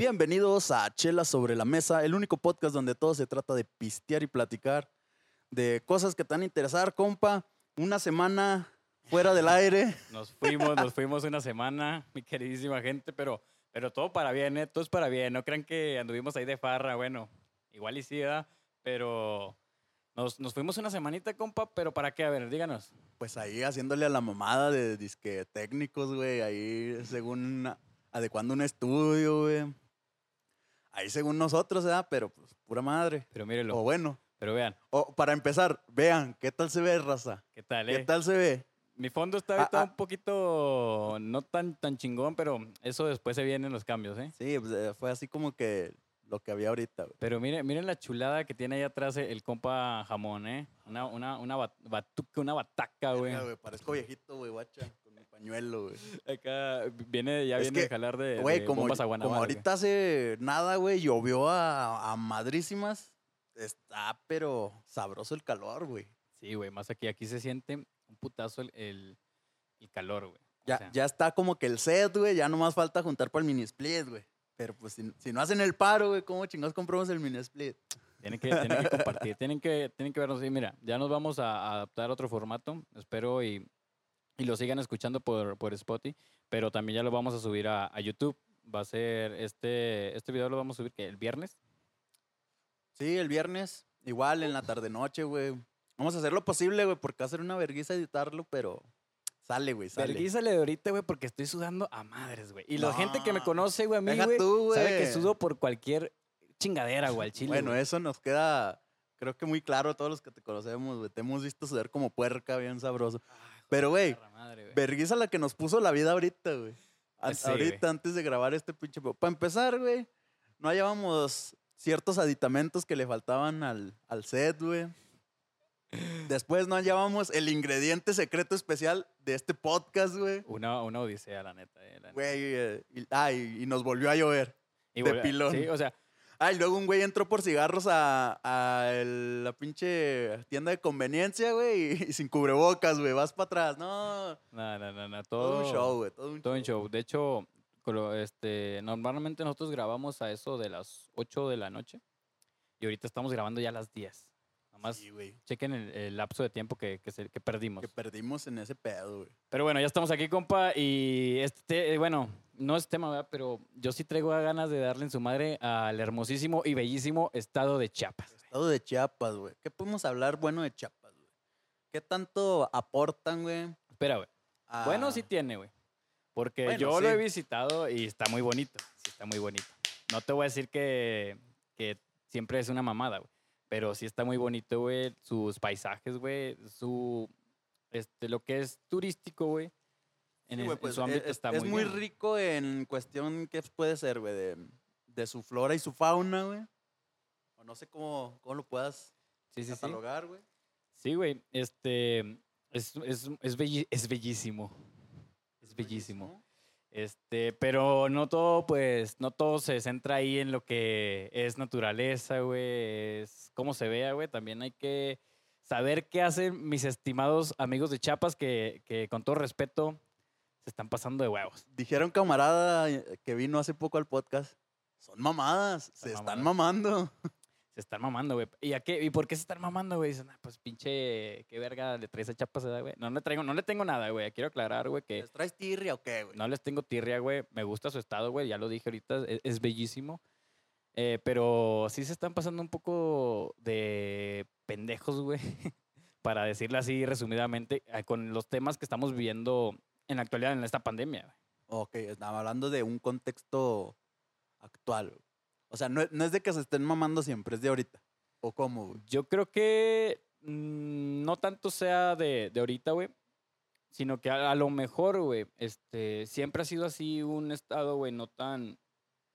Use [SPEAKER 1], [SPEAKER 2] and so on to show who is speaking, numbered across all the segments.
[SPEAKER 1] Bienvenidos a Chela sobre la Mesa, el único podcast donde todo se trata de pistear y platicar de cosas que te van a interesar, compa. Una semana fuera del aire.
[SPEAKER 2] Nos fuimos, nos fuimos una semana, mi queridísima gente, pero, pero todo para bien, ¿eh? Todo es para bien. No crean que anduvimos ahí de farra, bueno, igual y sí, ¿verdad? Pero nos, nos fuimos una semanita, compa, pero ¿para qué? A ver, díganos.
[SPEAKER 1] Pues ahí haciéndole a la mamada de disque técnicos, güey. Ahí según adecuando un estudio, güey. Ahí según nosotros, ¿verdad? Pero pues pura madre.
[SPEAKER 2] Pero mírenlo.
[SPEAKER 1] O bueno.
[SPEAKER 2] Pero vean,
[SPEAKER 1] O para empezar, vean, ¿qué tal se ve, raza?
[SPEAKER 2] ¿qué tal,
[SPEAKER 1] ¿Qué
[SPEAKER 2] eh?
[SPEAKER 1] tal se ve?
[SPEAKER 2] Mi fondo está
[SPEAKER 1] Ah,
[SPEAKER 2] ahorita
[SPEAKER 1] ah.
[SPEAKER 2] un poquito no tan, tan chingón, pero eso después se vienen los cambios, ¿eh?
[SPEAKER 1] Sí, pues, eh, fue así como que lo que había ahorita, güey.
[SPEAKER 2] Pero miren, miren la chulada que tiene ahí atrás el compa jamón, ¿eh? Una, una, una bat- batuca, una bataca, güey.
[SPEAKER 1] Parezco viejito, güey, guacha, pañuelo, güey.
[SPEAKER 2] Acá viene, ya
[SPEAKER 1] Es
[SPEAKER 2] viene
[SPEAKER 1] que,
[SPEAKER 2] jalar de,
[SPEAKER 1] Güey,
[SPEAKER 2] de
[SPEAKER 1] como,
[SPEAKER 2] bombas a
[SPEAKER 1] como
[SPEAKER 2] Guanabara, güey.
[SPEAKER 1] ahorita hace nada, güey, llovió a, a madrísimas. Está, pero sabroso el calor, güey.
[SPEAKER 2] Sí, güey, más aquí. Aquí se siente un putazo el, el, el calor, güey. O
[SPEAKER 1] Ya,
[SPEAKER 2] sea,
[SPEAKER 1] ya está como que el set, güey, ya nomás falta juntar para el mini split, güey. Pero pues si, si no hacen el paro, güey, ¿cómo chingados compramos el mini split?
[SPEAKER 2] Tienen que, tienen que compartir, tienen que, tienen que vernos. Y mira, ya nos vamos a adaptar a otro formato. Espero y, y lo sigan escuchando por, por Spotify. Pero también ya lo vamos a subir a, a YouTube. Va a ser este, este video lo vamos a subir que el viernes.
[SPEAKER 1] Sí, el viernes, igual en la tarde-noche, güey. Vamos a hacer lo posible, güey, porque va a ser una vergüenza editarlo, pero sale, güey, sale.
[SPEAKER 2] Verguízale de ahorita, güey, porque estoy sudando a madres, güey. Y la gente que me conoce, güey, a mí, güey, sabe que sudo por cualquier chingadera, güey, al chile.
[SPEAKER 1] Bueno, eso nos queda, creo que muy claro a todos los que te conocemos, güey. Te hemos visto sudar como puerca, bien sabroso. Pero, güey, vergüenza la que nos puso la vida ahorita, güey. An-
[SPEAKER 2] Sí,
[SPEAKER 1] ahorita, antes de grabar este pinche... Para empezar, güey, no hallábamos ciertos aditamentos que le faltaban al, al set, güey. Después no hallábamos el ingrediente secreto especial de este podcast, güey.
[SPEAKER 2] Una, una odisea, la neta. eh.
[SPEAKER 1] Güey, eh, y, ah, y- y nos volvió a llover.
[SPEAKER 2] Y
[SPEAKER 1] de pilón.
[SPEAKER 2] Sí, o sea,
[SPEAKER 1] Ah, y luego un güey entró por cigarros a, a el- la pinche tienda de conveniencia, güey, y, sin cubrebocas, güey. Vas para atrás. No,
[SPEAKER 2] no, no, no, no,
[SPEAKER 1] todo,
[SPEAKER 2] todo,
[SPEAKER 1] un show, güey. Todo un
[SPEAKER 2] Todo un show. De hecho, este, normalmente nosotros grabamos a eso de las 8 de la noche y ahorita estamos grabando ya a las 10. Nada más
[SPEAKER 1] Sí,
[SPEAKER 2] chequen el, el lapso de tiempo que, que, se- que perdimos.
[SPEAKER 1] Que perdimos en ese pedo, güey.
[SPEAKER 2] Pero bueno, ya estamos aquí, compa, y este, te- bueno, no es tema, ¿verdad? Pero yo sí traigo ganas de darle en su madre al hermosísimo y bellísimo estado de Chiapas.
[SPEAKER 1] Estado de Chiapas, güey. ¿Qué podemos hablar bueno de Chiapas, güey? ¿Qué tanto aportan, güey?
[SPEAKER 2] Espera, güey. Bueno, sí tiene, güey. Porque
[SPEAKER 1] Bueno,
[SPEAKER 2] yo lo he visitado y está muy bonito. Sí, está muy bonito. No te voy a decir que, que siempre es una mamada, güey. Pero sí está muy bonito, güey. Sus paisajes, güey. Su. Este, lo que es turístico, güey. En,
[SPEAKER 1] Sí,
[SPEAKER 2] en
[SPEAKER 1] pues,
[SPEAKER 2] su ámbito
[SPEAKER 1] es,
[SPEAKER 2] está
[SPEAKER 1] es
[SPEAKER 2] muy,
[SPEAKER 1] muy
[SPEAKER 2] bien.
[SPEAKER 1] rico en cuestión que puede ser, güey, de, de su flora y su fauna, güey. O no sé cómo, cómo lo puedas
[SPEAKER 2] Sí, sí, sí.
[SPEAKER 1] catalogar, güey.
[SPEAKER 2] Sí, güey. Este. Es, es, es, belli- es bellísimo. Es bellísimo. Este, pero no todo, pues, no todo se centra ahí en lo que es naturaleza, güey, es cómo se vea, güey. También hay que saber qué hacen mis estimados amigos de Chiapas que, que con todo respeto se están pasando de huevos.
[SPEAKER 1] Dijeron camarada eh, que vino hace poco al podcast. Son mamadas, se están mamando.
[SPEAKER 2] Se están mamando, güey. ¿Y, a qué, ¿Y por qué se están mamando, güey? Dicen, ah, pues pinche, qué verga le traes a ¿verdad, güey? No le traigo, no le tengo nada, güey. Quiero aclarar, güey, que
[SPEAKER 1] ¿Les traes tirria o qué, güey?
[SPEAKER 2] No les tengo tirria, güey. Me gusta su estado, güey. Ya lo dije ahorita. Es, es bellísimo. Eh, pero sí se están pasando un poco de pendejos, güey. Para decirlo así resumidamente, eh, con los temas que estamos viviendo en la actualidad en esta pandemia. güey.
[SPEAKER 1] Ok, estaba hablando de un contexto actual. O sea, no, no es de que se estén mamando siempre, es de ahorita. ¿O cómo, güey?
[SPEAKER 2] Yo creo que mm, no tanto sea de, de ahorita, güey. Sino que a, a lo mejor, güey, este, siempre ha sido así un estado, güey, no tan,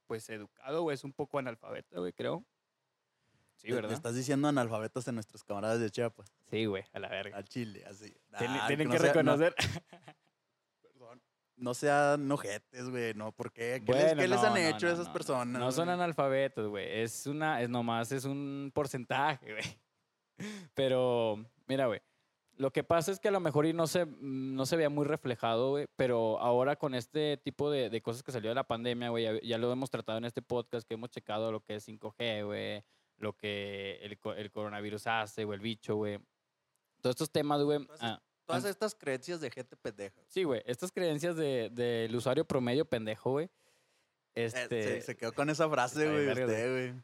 [SPEAKER 2] pues, educado, güey. Es un poco analfabeta, güey, creo. Sí, ¿verdad?
[SPEAKER 1] Estás diciendo analfabetos a nuestros camaradas de Chiapas.
[SPEAKER 2] Sí, güey, a la verga.
[SPEAKER 1] Al Chile, así.
[SPEAKER 2] Tienen,
[SPEAKER 1] no
[SPEAKER 2] que
[SPEAKER 1] sea-
[SPEAKER 2] reconocer.
[SPEAKER 1] No sean ojetes, güey, no, ¿por qué? ¿Qué, les,
[SPEAKER 2] Bueno,
[SPEAKER 1] qué les han
[SPEAKER 2] no,
[SPEAKER 1] hecho
[SPEAKER 2] no,
[SPEAKER 1] esas personas?
[SPEAKER 2] No son analfabetos, güey. Es una, es nomás, es un porcentaje, güey. Pero, mira, güey. Lo que pasa es que a lo mejor y no se, no se veía muy reflejado, güey, pero ahora con este tipo de, de cosas que salió de la pandemia, güey, ya, ya lo hemos tratado en este podcast, que hemos checado lo que es 5G, güey, lo que el, el coronavirus hace, güey, el bicho, güey. Todos estos temas, güey. Ah,
[SPEAKER 1] Todas estas creencias de gente pendeja.
[SPEAKER 2] sí, güey, estas creencias de- del usuario promedio pendejo, güey.
[SPEAKER 1] Eh,
[SPEAKER 2] Este,
[SPEAKER 1] se, se quedó con esa frase, güey,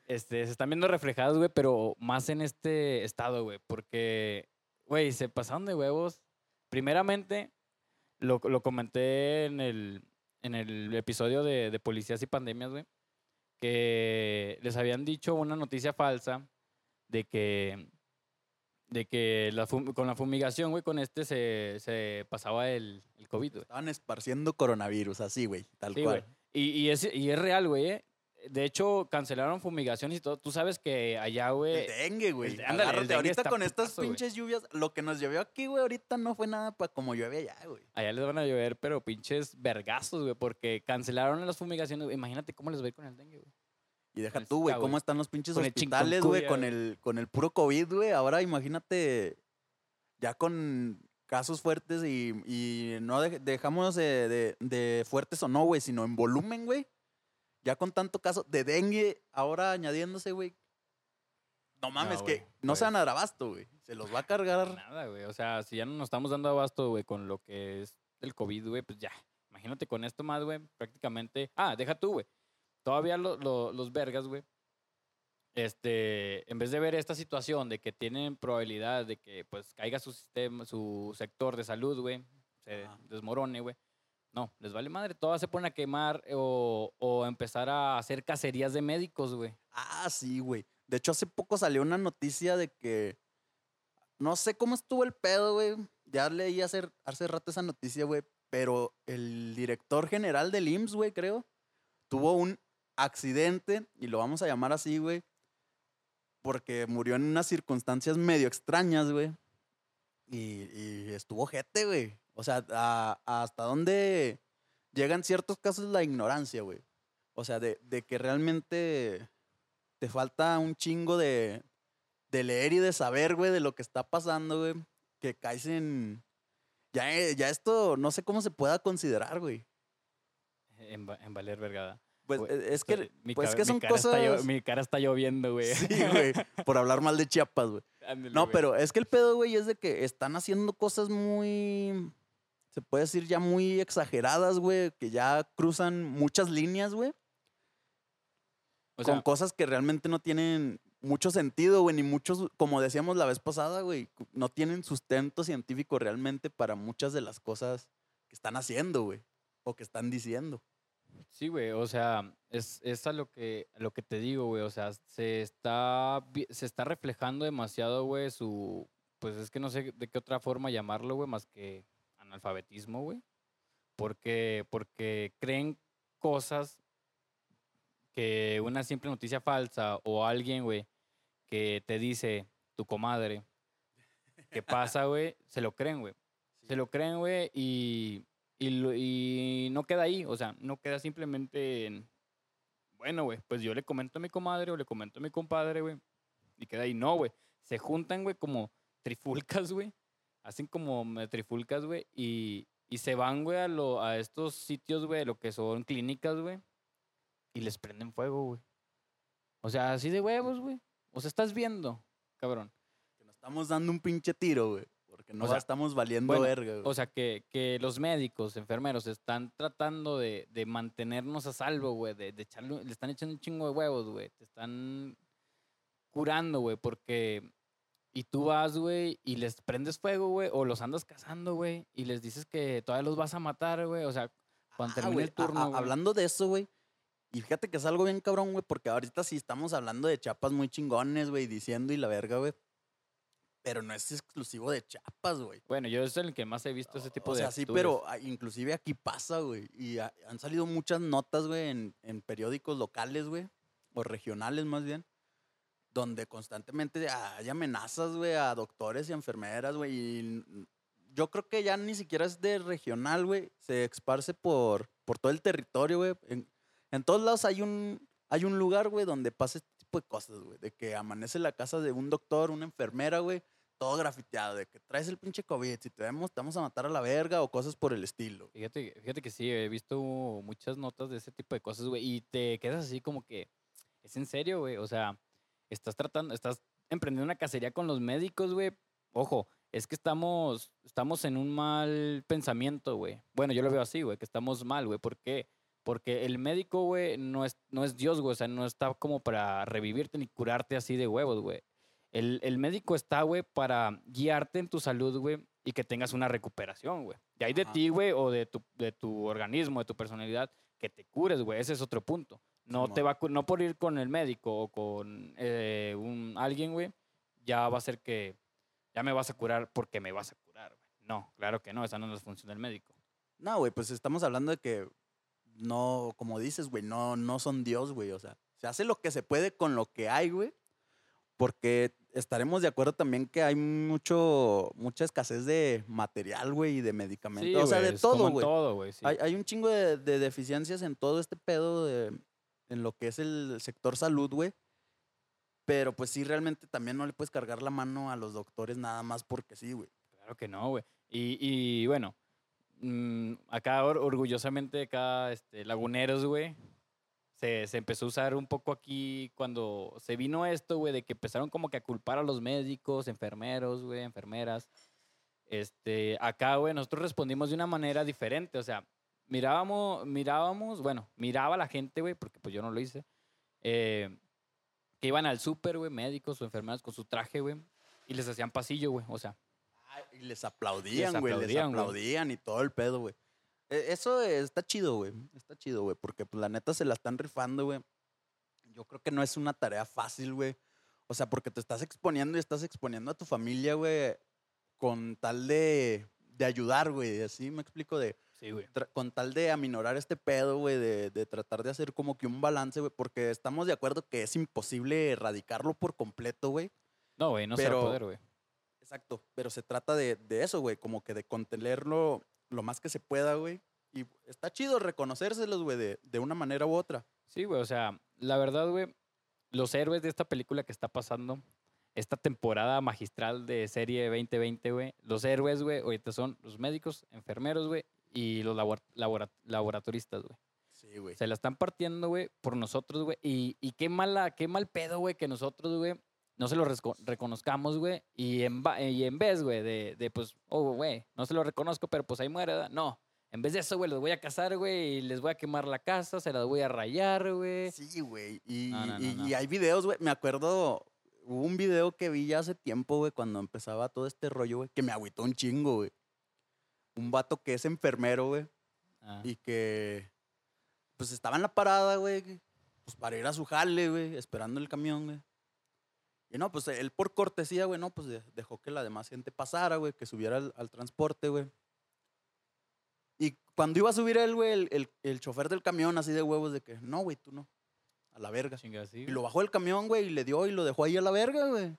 [SPEAKER 2] este, se están viendo reflejados, güey, pero más en este estado, güey, porque, güey, se pasaron de huevos. Primeramente, lo, lo comenté en el, en el episodio de, de Policías y Pandemias, güey, que les habían dicho una noticia falsa de que, de que la con la fumigación, güey, con este se, se pasaba el, el COVID, güey.
[SPEAKER 1] Estaban esparciendo coronavirus, así, güey, tal
[SPEAKER 2] Sí,
[SPEAKER 1] cual.
[SPEAKER 2] Y, y, es, y es real, güey. eh. De hecho, cancelaron fumigaciones y todo. Tú sabes que allá, güey.
[SPEAKER 1] El dengue, güey.
[SPEAKER 2] ándale, dengue
[SPEAKER 1] ahorita con estas
[SPEAKER 2] güey.
[SPEAKER 1] pinches lluvias, lo que nos llovió aquí, güey, ahorita no fue nada para como llueve allá, güey.
[SPEAKER 2] Allá les van a llover, pero pinches vergazos, güey, porque cancelaron las fumigaciones. Imagínate cómo les va a ir con el dengue, güey.
[SPEAKER 1] Y deja
[SPEAKER 2] el
[SPEAKER 1] tú, güey, cómo están los pinches
[SPEAKER 2] Con
[SPEAKER 1] hospitales, güey, con el, con el puro COVID, güey. Ahora imagínate, ya con casos fuertes y, y no de- dejamos de, de- de fuertes o no, güey, sino en volumen, güey. Ya con tanto caso de dengue, ahora añadiéndose, güey. No mames,
[SPEAKER 2] No,
[SPEAKER 1] que no se
[SPEAKER 2] pues.
[SPEAKER 1] van a dar abasto, güey. Se los va a cargar.
[SPEAKER 2] Nada, güey. O sea, si ya no nos estamos dando abasto, güey, con lo que es el COVID, güey, pues ya. Imagínate con esto más, güey, prácticamente. Ah, deja tú, güey. Todavía lo- lo- los vergas, güey. Este, en vez de ver esta situación de que tienen probabilidad de que pues caiga su sistema, su sector de salud, güey, se
[SPEAKER 1] Ajá.
[SPEAKER 2] desmorone, güey. No, les vale madre. Todas se ponen a quemar o, o empezar a hacer cacerías de médicos, güey.
[SPEAKER 1] Ah, sí, güey. De hecho, hace poco salió una noticia de que. No sé cómo estuvo el pedo, güey. Ya leí hace, hace rato esa noticia, güey. Pero el director general del IMSS, güey, creo, tuvo un accidente, y lo vamos a llamar así, güey. Porque murió en unas circunstancias medio extrañas, güey. Y, estuvo gente, güey. O sea, hasta dónde llegan ciertos casos la ignorancia, güey. O sea, de, de que realmente te falta un chingo de, de leer y de saber, güey, de lo que está pasando, güey. Que caes en... Ya, ya esto no sé cómo se pueda considerar, güey.
[SPEAKER 2] En, en valer vergada.
[SPEAKER 1] Pues eh, es que,
[SPEAKER 2] mi
[SPEAKER 1] pues que
[SPEAKER 2] mi
[SPEAKER 1] son
[SPEAKER 2] está llo-
[SPEAKER 1] cosas...
[SPEAKER 2] mi cara está lloviendo, güey.
[SPEAKER 1] Sí, güey, por hablar mal de Chiapas, güey.
[SPEAKER 2] Ándale,
[SPEAKER 1] No,
[SPEAKER 2] güey.
[SPEAKER 1] pero es que el pedo, güey, es de que están haciendo cosas muy... Se puede decir ya muy exageradas, güey, que ya cruzan muchas líneas, güey.
[SPEAKER 2] O
[SPEAKER 1] con cosas que realmente no tienen mucho sentido, güey, ni muchos, como decíamos la vez pasada, güey, no tienen sustento científico realmente para muchas de las cosas que están haciendo, güey, o que están diciendo.
[SPEAKER 2] Sí, güey, o sea, es, es a lo que, a lo que te digo, güey, o sea, se está, se está reflejando demasiado, güey, su, pues es que no sé de qué otra forma llamarlo, güey, más que analfabetismo, güey, porque, porque creen cosas que una simple noticia falsa o alguien, güey, que te dice tu comadre, que pasa, güey, se lo creen, güey. Se lo creen, güey, y, y, lo- no queda ahí. O sea, no queda simplemente en. Bueno, güey, pues yo le comento a mi comadre o le comento a mi compadre, güey. Y queda ahí. No, güey. Se juntan, güey, como trifulcas, güey. Hacen como trifulcas, güey. Y, y se van, güey, a, a estos sitios, güey, lo que son clínicas, güey. Y les prenden fuego, güey. O sea, así de huevos, güey. O sea, estás viendo, cabrón.
[SPEAKER 1] Que nos estamos dando un pinche tiro, güey, porque no
[SPEAKER 2] O sea,
[SPEAKER 1] estamos valiendo
[SPEAKER 2] bueno,
[SPEAKER 1] verga, güey.
[SPEAKER 2] O sea, que, que los médicos, enfermeros, están tratando de, de mantenernos a salvo, güey. De, de echarle, le están echando un chingo de huevos, güey. Te están curando, güey, porque... Y tú vas, güey, y les prendes fuego, güey, o los andas cazando, güey, y les dices que todavía los vas a matar, güey. O sea, cuando
[SPEAKER 1] Ah,
[SPEAKER 2] termine el turno,
[SPEAKER 1] a- hablando de eso, güey, y fíjate que es algo bien cabrón, güey, porque ahorita sí estamos hablando de chapas muy chingones, güey, diciendo y la verga, güey. Pero no es exclusivo de chapas, güey.
[SPEAKER 2] Bueno, yo es el que más he visto ese tipo
[SPEAKER 1] o
[SPEAKER 2] de
[SPEAKER 1] sea, sí, pero ah, inclusive aquí pasa, güey. Y ha- han salido muchas notas, güey, en, en periódicos locales, güey, o regionales más bien, donde constantemente hay amenazas, güey, a doctores y enfermeras, güey. Y yo creo que ya ni siquiera es de regional, güey. Se esparce por, por todo el territorio, güey. En, en todos lados hay un, hay un lugar, güey, donde pasa tipo de cosas, güey. De que amanece la casa de un doctor, una enfermera, güey, todo grafiteado, de que traes el pinche COVID, si te vemos, te vamos a matar a la verga o cosas por el estilo.
[SPEAKER 2] Fíjate, fíjate que sí, he visto muchas notas de ese tipo de cosas, güey, y te quedas así como que, ¿es en serio, güey? O sea, estás tratando, estás emprendiendo una cacería con los médicos, güey. Ojo, es que estamos, estamos en un mal pensamiento, güey. Bueno, yo lo veo así, güey, que estamos mal, güey. ¿Por qué? Porque el médico, güey, no es, no es Dios, güey. O sea, no está como para revivirte ni curarte así de huevos, güey. El, el médico está, güey, para guiarte en tu salud, güey, y que tengas una recuperación, güey. De ahí de ti, güey, o de tu, de tu organismo, de tu personalidad, que te cures, güey. Ese es otro punto. No te va a no por ir con el médico o con eh, un, alguien, güey, ya va a ser que ya me vas a curar porque me vas a curar, güey. No, claro que no, esa no es la función del médico.
[SPEAKER 1] No, güey, pues estamos hablando de que no, como dices, güey, no, no son Dios, güey. O sea, se hace lo que se puede con lo que hay, güey. Porque estaremos de acuerdo también que hay mucho, mucha escasez de material, güey, y de medicamentos. o sea, de todo, güey.
[SPEAKER 2] todo, güey, sí.
[SPEAKER 1] Hay, hay un chingo de, de deficiencias en todo este pedo, de- en lo que es el sector salud, güey. Pero pues sí, realmente también no le puedes cargar la mano a los doctores nada más porque sí, güey.
[SPEAKER 2] Claro que no, güey. Y, y bueno, mm, acá or- orgullosamente, acá, este, Laguneros, güey, se, se empezó a usar un poco aquí cuando se vino esto, güey, de que empezaron como que a culpar a los médicos, enfermeros, güey, enfermeras. Este, acá, güey, nosotros respondimos de una manera diferente, o sea, mirábamos, mirábamos, bueno, miraba a la gente, güey, porque pues yo no lo hice, eh, que iban al súper, güey, médicos o enfermeras con su traje, güey, y les hacían pasillo, güey, o sea,
[SPEAKER 1] Ay, Y les aplaudían,
[SPEAKER 2] Les
[SPEAKER 1] güey. Les
[SPEAKER 2] aplaudían, güey.
[SPEAKER 1] aplaudían y todo el pedo, güey. E- Eso está chido, güey. Está chido, güey. Porque pues la neta se la están rifando, güey. Yo creo que no es una tarea fácil, güey. O sea, porque te estás exponiendo y estás exponiendo a tu familia, güey. Con tal de, de ayudar, güey. Así me explico de
[SPEAKER 2] sí, güey.
[SPEAKER 1] con tal de aminorar este pedo, güey, de, de tratar de hacer como que un balance, güey, porque estamos de acuerdo que es imposible erradicarlo por completo, güey.
[SPEAKER 2] No, güey, no se va a
[SPEAKER 1] Pero-
[SPEAKER 2] poder, güey.
[SPEAKER 1] Exacto, pero se trata de, de eso, güey, como que de contenerlo lo más que se pueda, güey. Y está chido reconocérselos, güey, de, de una manera u otra.
[SPEAKER 2] Sí, güey, o sea, la verdad, güey, los héroes de esta película que está pasando, esta temporada magistral de serie 2020, güey, los héroes, güey, ahorita son los médicos, enfermeros, güey, y los labor- labora- laboratoristas, güey.
[SPEAKER 1] Sí, güey.
[SPEAKER 2] Se la están partiendo, güey, por nosotros, güey. Y, y qué mala, qué mal pedo, güey, que nosotros, güey, no se lo reconozcamos, güey. Y en, va- y en vez, güey, de, de, pues, oh, güey, no se lo reconozco, pero pues ahí muere, ¿verdad? No. En vez de eso, güey, los voy a casar, güey, y les voy a quemar la casa, se las voy a rayar, güey.
[SPEAKER 1] Sí, güey. Y,
[SPEAKER 2] No, no, no,
[SPEAKER 1] y-
[SPEAKER 2] no.
[SPEAKER 1] y hay videos, güey. Me acuerdo, hubo un video que vi ya hace tiempo, güey, cuando empezaba todo este rollo, güey, que me agüitó un chingo, güey. Un vato que es enfermero, güey,
[SPEAKER 2] Ah,
[SPEAKER 1] y que, pues, estaba en la parada, güey, pues, para ir a su jale, güey, esperando el camión, güey. Y no, pues, él por cortesía, güey, no, pues, de- dejó que la demás gente pasara, güey, que subiera al, al transporte, güey. Y cuando iba a subir él, güey, el, el, el chofer del camión, así de huevos, de que, no, güey, tú no, a la verga.
[SPEAKER 2] chinga, sí.
[SPEAKER 1] Y lo bajó del camión, güey, y le dio y lo dejó ahí a la verga, güey.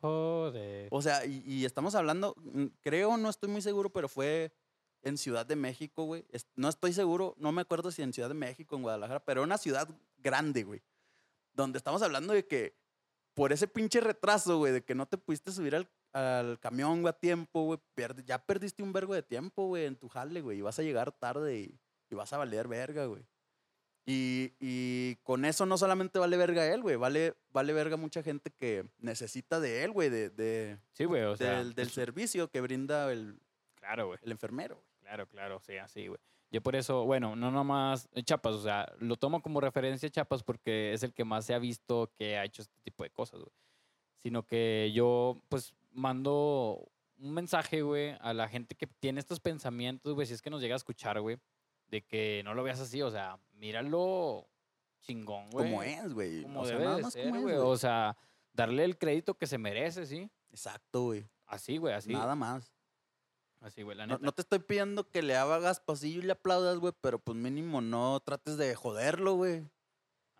[SPEAKER 2] Joder.
[SPEAKER 1] O sea, y, y estamos hablando, mm, creo, no estoy muy seguro, pero fue en Ciudad de México, güey. No estoy seguro, no me acuerdo si en Ciudad de México, en Guadalajara, pero una ciudad grande, güey. Donde estamos hablando de que por ese pinche retraso, güey, de que no te pudiste subir al, al camión, güey, a tiempo, güey, pierde- ya perdiste un vergo de tiempo, güey, en tu jale, güey, y vas a llegar tarde y, y vas a valer verga, güey. Y, y con eso no solamente vale verga él, güey, vale, vale verga mucha gente que necesita de él, güey, de, de,
[SPEAKER 2] Sí, güey, o sea.
[SPEAKER 1] del, del servicio que brinda el,
[SPEAKER 2] Claro, güey.
[SPEAKER 1] el enfermero. güey.
[SPEAKER 2] Claro, claro, sí, así, güey. Yo por eso, bueno, no nomás Chapas, o sea, lo tomo como referencia Chapas porque es el que más se ha visto que ha hecho este tipo de cosas, güey. Sino que yo, pues, mando un mensaje, güey, a la gente que tiene estos pensamientos, güey, si es que nos llega a escuchar, güey, de que no lo veas así, o sea, míralo chingón, güey.
[SPEAKER 1] Como es, güey.
[SPEAKER 2] Como
[SPEAKER 1] O sea,
[SPEAKER 2] debe
[SPEAKER 1] nada
[SPEAKER 2] de
[SPEAKER 1] más
[SPEAKER 2] ser,
[SPEAKER 1] como es,
[SPEAKER 2] güey. O sea, darle el crédito que se merece, ¿sí?
[SPEAKER 1] Exacto, güey.
[SPEAKER 2] Así, güey, así.
[SPEAKER 1] Nada más.
[SPEAKER 2] Así, güey, la
[SPEAKER 1] No,
[SPEAKER 2] neta.
[SPEAKER 1] no te estoy pidiendo que le hagas pasillo y le aplaudas, güey, pero pues mínimo no trates de joderlo, güey.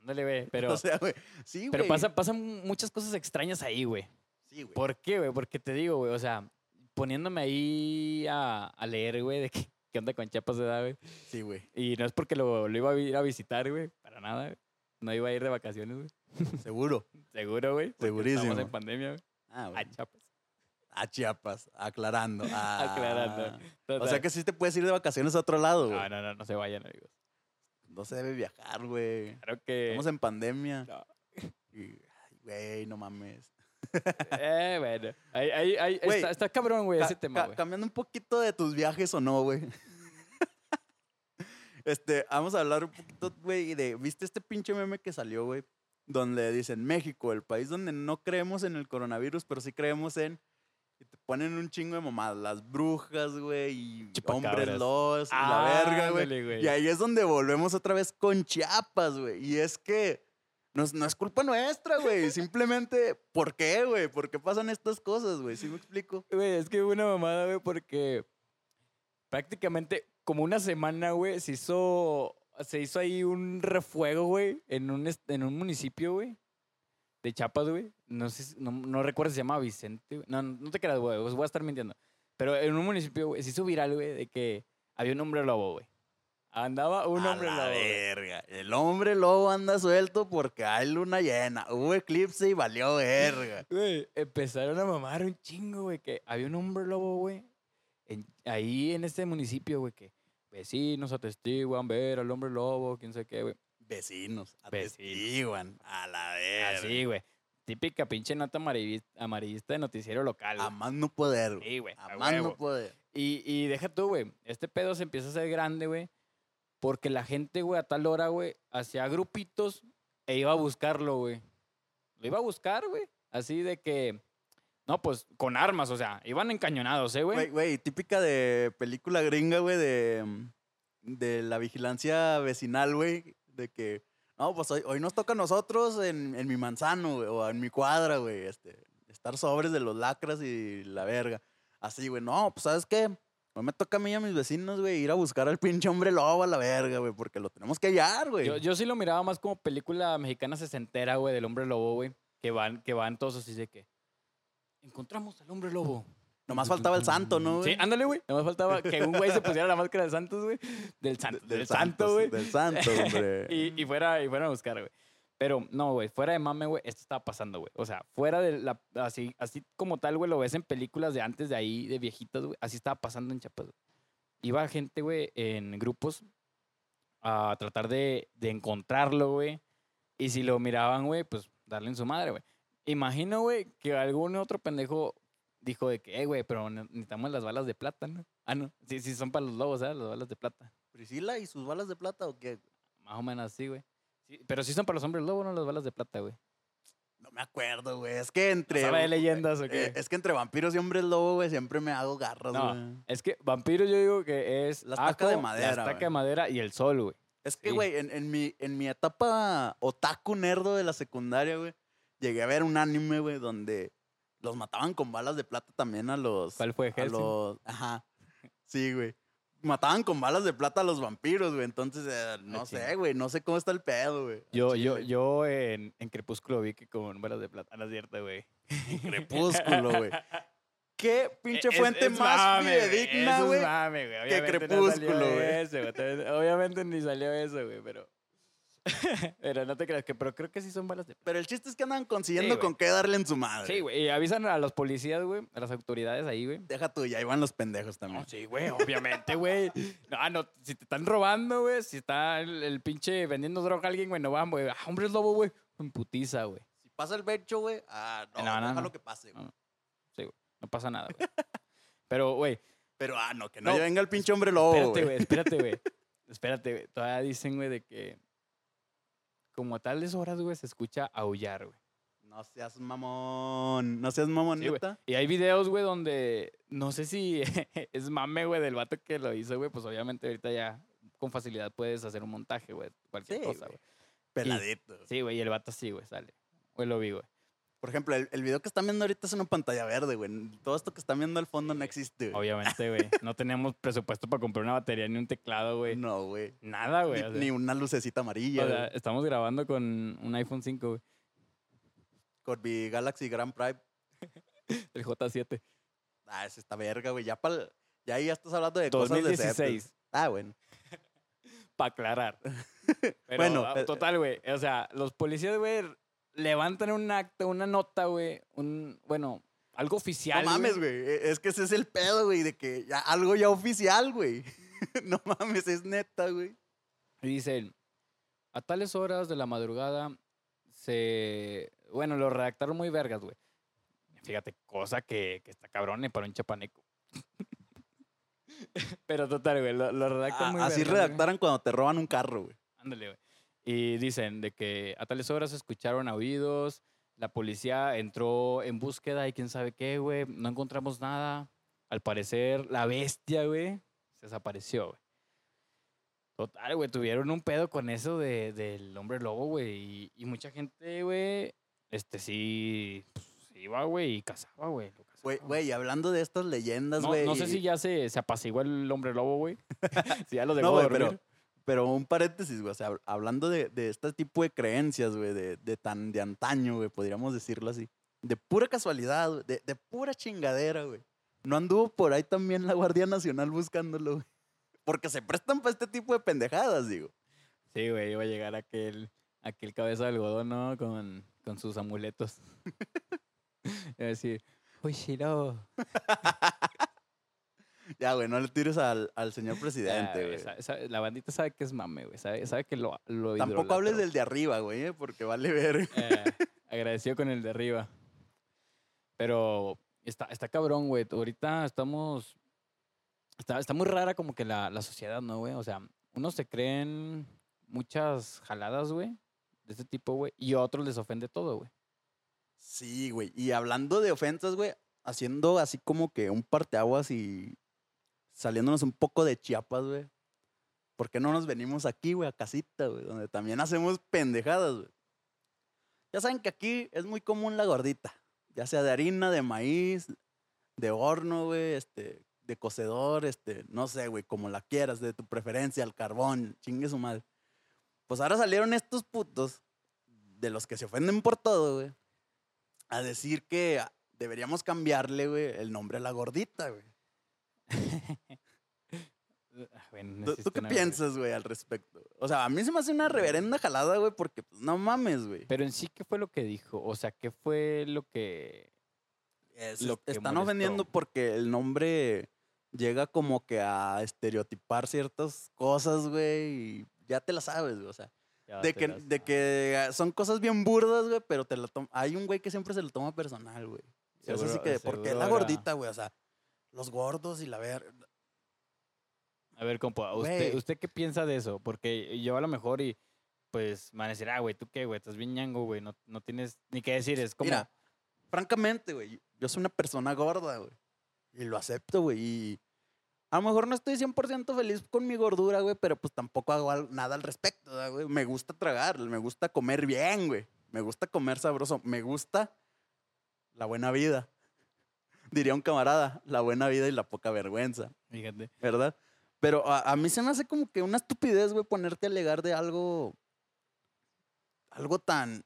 [SPEAKER 2] Ándale, güey, pero...
[SPEAKER 1] o sea, güey. Sí, güey.
[SPEAKER 2] Pero pasa, pasan muchas cosas extrañas ahí, güey.
[SPEAKER 1] Sí, güey.
[SPEAKER 2] ¿Por qué, güey? Porque te digo, güey, o sea, poniéndome ahí a, a leer, güey, de qué, qué onda con Chiapas de edad, güey.
[SPEAKER 1] Sí, güey.
[SPEAKER 2] Y no es porque lo, lo iba a ir a visitar, güey, para nada, güey. No iba a ir de vacaciones, güey.
[SPEAKER 1] Seguro.
[SPEAKER 2] Seguro, güey.
[SPEAKER 1] Segurísimo.
[SPEAKER 2] Estamos en pandemia, güey.
[SPEAKER 1] Ah,
[SPEAKER 2] A
[SPEAKER 1] güey.
[SPEAKER 2] Chiapas.
[SPEAKER 1] A Chiapas, aclarando.
[SPEAKER 2] Aclarando.
[SPEAKER 1] O sea que sí te puedes ir de vacaciones a otro lado, güey.
[SPEAKER 2] No, no, no, no se vayan, amigos.
[SPEAKER 1] No se debe viajar, güey.
[SPEAKER 2] Claro que.
[SPEAKER 1] Estamos en pandemia.
[SPEAKER 2] No.
[SPEAKER 1] Y, ay, güey, no mames.
[SPEAKER 2] Eh, bueno. Ahí, ahí, ahí
[SPEAKER 1] Güey,
[SPEAKER 2] está, está cabrón, güey,
[SPEAKER 1] Ca-
[SPEAKER 2] ese tema,
[SPEAKER 1] ca-
[SPEAKER 2] güey.
[SPEAKER 1] cambiando un poquito de tus viajes o no, güey. este, vamos a hablar un poquito, güey, de. ¿Viste este pinche meme que salió, güey? Donde dicen México, el país donde no creemos en el coronavirus, pero sí creemos en. Ponen un chingo de mamadas. Las brujas, güey, y
[SPEAKER 2] Chupacabras.
[SPEAKER 1] hombres lobos, y la verga, güey. Y ahí es donde volvemos otra vez con Chiapas, güey. Y es que no es, no es culpa nuestra, güey. Simplemente, ¿por qué, güey? ¿Por qué pasan estas cosas, güey? ¿Sí me explico?
[SPEAKER 2] Güey, es que una mamada, güey, porque prácticamente como una semana, güey, se hizo, se hizo ahí un refuego, güey, en un, en un municipio, güey, de Chiapas, güey. No sé, si- no, no recuerdo si se llama Vicente, güey. No, no te creas, güey, os voy a estar mintiendo. Pero en un municipio, güey, se hizo viral, güey, de que había un hombre lobo, güey. Andaba un
[SPEAKER 1] A
[SPEAKER 2] hombre
[SPEAKER 1] la
[SPEAKER 2] lobo. güey.
[SPEAKER 1] verga. El hombre lobo anda suelto porque hay luna llena. Hubo eclipse y valió verga.
[SPEAKER 2] Güey, empezaron a mamar un chingo, güey, que había un hombre lobo, güey, en- ahí en este municipio, güey, que vecinos atestiguan ver al hombre lobo, quién sabe qué, güey.
[SPEAKER 1] Vecinos, atestiguan. A la verga.
[SPEAKER 2] Así, güey. Típica pinche nota amarillis- amarillista de noticiero local,
[SPEAKER 1] A
[SPEAKER 2] güey.
[SPEAKER 1] más no poder.
[SPEAKER 2] Sí, güey,
[SPEAKER 1] A
[SPEAKER 2] a
[SPEAKER 1] más no poder.
[SPEAKER 2] Y, y deja tú, güey, este pedo se empieza a hacer grande, güey, porque la gente, güey, a tal hora, güey, hacía grupitos e iba a buscarlo, güey. Lo iba a buscar, güey. Así de que, no, pues, con armas, o sea, iban encañonados, ¿eh,
[SPEAKER 1] Güey,
[SPEAKER 2] güey?
[SPEAKER 1] típica de película gringa, güey, de, de la vigilancia vecinal, güey. De que, no, pues hoy, nos toca a nosotros en, en mi manzano, güey, o en mi cuadra, güey. Este, estar sobres de los lacras y la verga. Así, güey, no, pues, ¿sabes qué? Hoy me toca a mí y a mis vecinos, güey, ir a buscar al pinche hombre lobo a la verga, güey, porque lo tenemos que hallar, güey.
[SPEAKER 2] Yo, yo sí lo miraba más como película mexicana sesentera, güey, del hombre lobo, güey. Que van, que van todos así de que, encontramos al hombre lobo.
[SPEAKER 1] Nomás faltaba el santo, ¿no, güey?
[SPEAKER 2] Sí, ándale, güey. Nomás faltaba que un güey se pusiera la máscara de Santos, güey. Del, san- del, santo, güey.
[SPEAKER 1] Del santo, hombre.
[SPEAKER 2] Y, y fuera, y fuera a buscar, güey. Pero no, güey, fuera de mame, güey, esto estaba pasando, güey. O sea, fuera de la. Así, así como tal, güey, lo ves en películas de antes de ahí, de viejitas, güey. Así estaba pasando en Chiapas. güey. Iba gente, güey, en grupos a tratar de, de encontrarlo, güey. Y si lo miraban, güey, pues darle en su madre, güey. Imagino, güey, que algún otro pendejo dijo de que, eh, güey, pero ne- necesitamos las balas de plata, ¿no? Ah, no. Sí, sí, son para los lobos, ¿sabes? Las balas de plata.
[SPEAKER 1] ¿Priscila y sus balas de plata o qué?
[SPEAKER 2] Más o menos así, güey. Sí, pero sí son para los hombres lobo, no las balas de plata, güey.
[SPEAKER 1] No me acuerdo, güey. Es que entre.
[SPEAKER 2] ¿Sabe de leyendas o qué?
[SPEAKER 1] Eh, es que entre vampiros y hombres lobo, güey, siempre me hago garras,
[SPEAKER 2] No,
[SPEAKER 1] güey.
[SPEAKER 2] Es que vampiros yo digo que es
[SPEAKER 1] La estaca de madera,
[SPEAKER 2] la estaca de madera y el sol, güey.
[SPEAKER 1] Es que,
[SPEAKER 2] Sí.
[SPEAKER 1] güey, en, en mi, en mi etapa otaku nerdo de la secundaria, güey, llegué a ver un anime, güey, donde los mataban con balas de plata también a los.
[SPEAKER 2] ¿Cuál fue,
[SPEAKER 1] A los. Ajá. Sí, güey. Mataban con balas de plata a los vampiros, güey. Entonces, eh, no
[SPEAKER 2] Ah,
[SPEAKER 1] sé, güey. No sé cómo está el pedo, güey.
[SPEAKER 2] Yo, yo, yo en, en Crepúsculo vi que con balas de plata. No es cierto, güey.
[SPEAKER 1] Crepúsculo, güey. ¿Qué pinche
[SPEAKER 2] Es-
[SPEAKER 1] fuente
[SPEAKER 2] es
[SPEAKER 1] más
[SPEAKER 2] mame,
[SPEAKER 1] fidedigna,
[SPEAKER 2] eso es
[SPEAKER 1] güey?
[SPEAKER 2] mame, güey.
[SPEAKER 1] que Crepúsculo, güey.
[SPEAKER 2] güey. Obviamente ni salió eso, güey, pero... pero no te creas que... Pero creo que sí son balas de.
[SPEAKER 1] Pero el chiste es que andan consiguiendo
[SPEAKER 2] Sí,
[SPEAKER 1] con qué darle en su madre.
[SPEAKER 2] Sí, güey. Y avisan a los policías, güey. A las autoridades ahí, güey.
[SPEAKER 1] Deja tú, ya iban los pendejos también.
[SPEAKER 2] No, sí, güey, obviamente, güey. No, no, si te están robando, güey, si está el, el pinche vendiendo droga a alguien, güey, no van, güey. Ah, hombre es lobo, güey. Putiza, güey.
[SPEAKER 1] Si pasa el becho, güey, ah, no,
[SPEAKER 2] No, no, no.
[SPEAKER 1] que pase, güey.
[SPEAKER 2] Sí, güey. No pasa nada, güey. Pero, güey,
[SPEAKER 1] Pero, ah, no, que no, venga el pinche hombre lobo,
[SPEAKER 2] espérate,
[SPEAKER 1] güey.
[SPEAKER 2] güey, espérate, güey. Espérate, güey. Todavía dicen, güey, de que como a tales horas, güey, se escucha aullar, güey.
[SPEAKER 1] No seas mamón. No seas mamón,
[SPEAKER 2] Sí, güey.
[SPEAKER 1] neta.
[SPEAKER 2] Y hay videos, güey, donde no sé si es mame, güey, del vato que lo hizo, güey. Pues obviamente ahorita ya con facilidad puedes hacer un montaje, güey. Cualquier
[SPEAKER 1] Sí,
[SPEAKER 2] cosa,
[SPEAKER 1] güey.
[SPEAKER 2] güey.
[SPEAKER 1] Peladito.
[SPEAKER 2] Sí, güey, y el vato sí, güey, sale. Güey, lo vi, güey.
[SPEAKER 1] Por ejemplo, el, el video que están viendo ahorita es una pantalla verde, güey. Todo esto que están viendo al fondo no existe, güey.
[SPEAKER 2] Obviamente, güey. No teníamos presupuesto para comprar una batería ni un teclado, güey.
[SPEAKER 1] No, güey.
[SPEAKER 2] Nada, güey.
[SPEAKER 1] Ni,
[SPEAKER 2] o sea,
[SPEAKER 1] ni una lucecita amarilla,
[SPEAKER 2] o sea,
[SPEAKER 1] güey.
[SPEAKER 2] estamos grabando con un iPhone 5, güey.
[SPEAKER 1] Con mi Galaxy Grand Prime.
[SPEAKER 2] El J7.
[SPEAKER 1] Ah, ese está verga, güey. Ya, pa'l- ya ahí ya estás hablando de cosas de
[SPEAKER 2] 2016.
[SPEAKER 1] setes. Ah, bueno.
[SPEAKER 2] Para aclarar. Pero,
[SPEAKER 1] Bueno,
[SPEAKER 2] ah,
[SPEAKER 1] eh,
[SPEAKER 2] total, güey. O sea, los policías, güey, levantan un acta, una nota, güey. Un, bueno, algo oficial.
[SPEAKER 1] No mames, güey. e- Es que ese es el pedo, güey, de que ya, algo ya oficial, güey. no mames, es neta, güey.
[SPEAKER 2] Y dicen, a tales horas de la madrugada se... Bueno, lo redactaron muy vergas, güey. Fíjate, cosa que, que está cabrón para un chapaneco. Pero total, güey, lo, lo redactan
[SPEAKER 1] A-
[SPEAKER 2] muy
[SPEAKER 1] Ah, así
[SPEAKER 2] vergas, güey.
[SPEAKER 1] redactaran cuando te roban un carro, güey.
[SPEAKER 2] Ándale, güey. Y dicen de que a tales horas se escucharon oídos, la policía entró en búsqueda y quién sabe qué, güey. No encontramos nada. Al parecer, la bestia, güey, se desapareció, güey. Total, güey, tuvieron un pedo con eso de, del hombre lobo, güey. Y, y mucha gente, güey, este sí, pues, iba, güey, y cazaba, güey.
[SPEAKER 1] Güey, hablando de estas leyendas,
[SPEAKER 2] No,
[SPEAKER 1] güey.
[SPEAKER 2] no sé
[SPEAKER 1] y-
[SPEAKER 2] si ya se, se apaciguó el hombre lobo, güey. si ya lo dejó
[SPEAKER 1] No,
[SPEAKER 2] dormir.
[SPEAKER 1] pero, pero un paréntesis, güey. O sea, hab- hablando de, de este tipo de creencias, güey, de, de tan de antaño, güey, podríamos decirlo así. De pura casualidad, güey, de, de pura chingadera, güey. No anduvo por ahí también la Guardia Nacional buscándolo, güey. Porque se prestan para este tipo de pendejadas, digo.
[SPEAKER 2] Sí, güey, iba a llegar aquel, aquel cabeza de algodón, ¿no? Con, con sus amuletos. iba a decir, uy, Shiro.
[SPEAKER 1] Ya, güey, no le tires al, al señor presidente,
[SPEAKER 2] güey, la bandita sabe que es mame, güey. Sabe, sabe que lo, lo
[SPEAKER 1] Tampoco hables del de arriba, güey, eh, porque vale ver.
[SPEAKER 2] Eh, agradecido con el de arriba. Pero está, está cabrón, güey. Ahorita estamos... Está, está muy rara como que la, la sociedad, ¿no, güey? O sea, unos se creen muchas jaladas, güey, de este tipo, güey. Y a otros les ofende todo, güey.
[SPEAKER 1] Sí, güey. Y hablando de ofensas, güey, haciendo así como que un parteaguas y saliéndonos un poco de Chiapas, güey. ¿Por qué no nos venimos aquí, güey, a casita, güey? Donde también hacemos pendejadas, güey. Ya saben que aquí es muy común la gordita. Ya sea de harina, de maíz, de horno, güey, este, de cocedor, este, no sé, güey, como la quieras, de tu preferencia, al carbón, chingue su madre. Pues ahora salieron estos putos, de los que se ofenden por todo, güey, a decir que deberíamos cambiarle, güey, el nombre a la gordita, güey.
[SPEAKER 2] Ah,
[SPEAKER 1] ¿Tú, qué
[SPEAKER 2] una
[SPEAKER 1] piensas, güey, al respecto? O sea, a mí se me hace una reverenda jalada, güey, porque pues, no mames, güey.
[SPEAKER 2] Pero en sí, ¿qué fue lo que dijo? O sea, ¿qué fue lo que...
[SPEAKER 1] Es-
[SPEAKER 2] lo que
[SPEAKER 1] están
[SPEAKER 2] molestó.
[SPEAKER 1] ofendiendo porque el nombre llega como que a estereotipar ciertas cosas, güey, y ya te la sabes, güey, o sea.
[SPEAKER 2] ya
[SPEAKER 1] De que,
[SPEAKER 2] las-
[SPEAKER 1] de que ah, son cosas bien burdas, güey, pero te lo toma. Hay un güey que siempre se lo toma personal, güey. Es así
[SPEAKER 2] Seguro-
[SPEAKER 1] que, porque es la
[SPEAKER 2] seguro
[SPEAKER 1] gordita, güey, o sea, los gordos y la ver.
[SPEAKER 2] A ver, compa, ¿usted. ¿usted qué piensa de eso? Porque yo a lo mejor y pues van a decir, ah, güey, ¿tú qué, güey? Estás bien ñango, güey, no, no tienes ni qué decir, es como...
[SPEAKER 1] Mira, francamente, güey, yo soy una persona gorda, güey. Y lo acepto, güey. Y a lo mejor no estoy 100% feliz con mi gordura, güey, pero pues tampoco hago nada al respecto, ¿verdad, güey. Me gusta tragar, me gusta comer bien, güey. Me gusta comer sabroso. Me gusta la buena vida. Diría un camarada, la buena vida y la poca vergüenza.
[SPEAKER 2] Fíjate.
[SPEAKER 1] ¿verdad? Pero a, a mí se me hace como que una estupidez, güey, ponerte a alegar de algo, algo tan,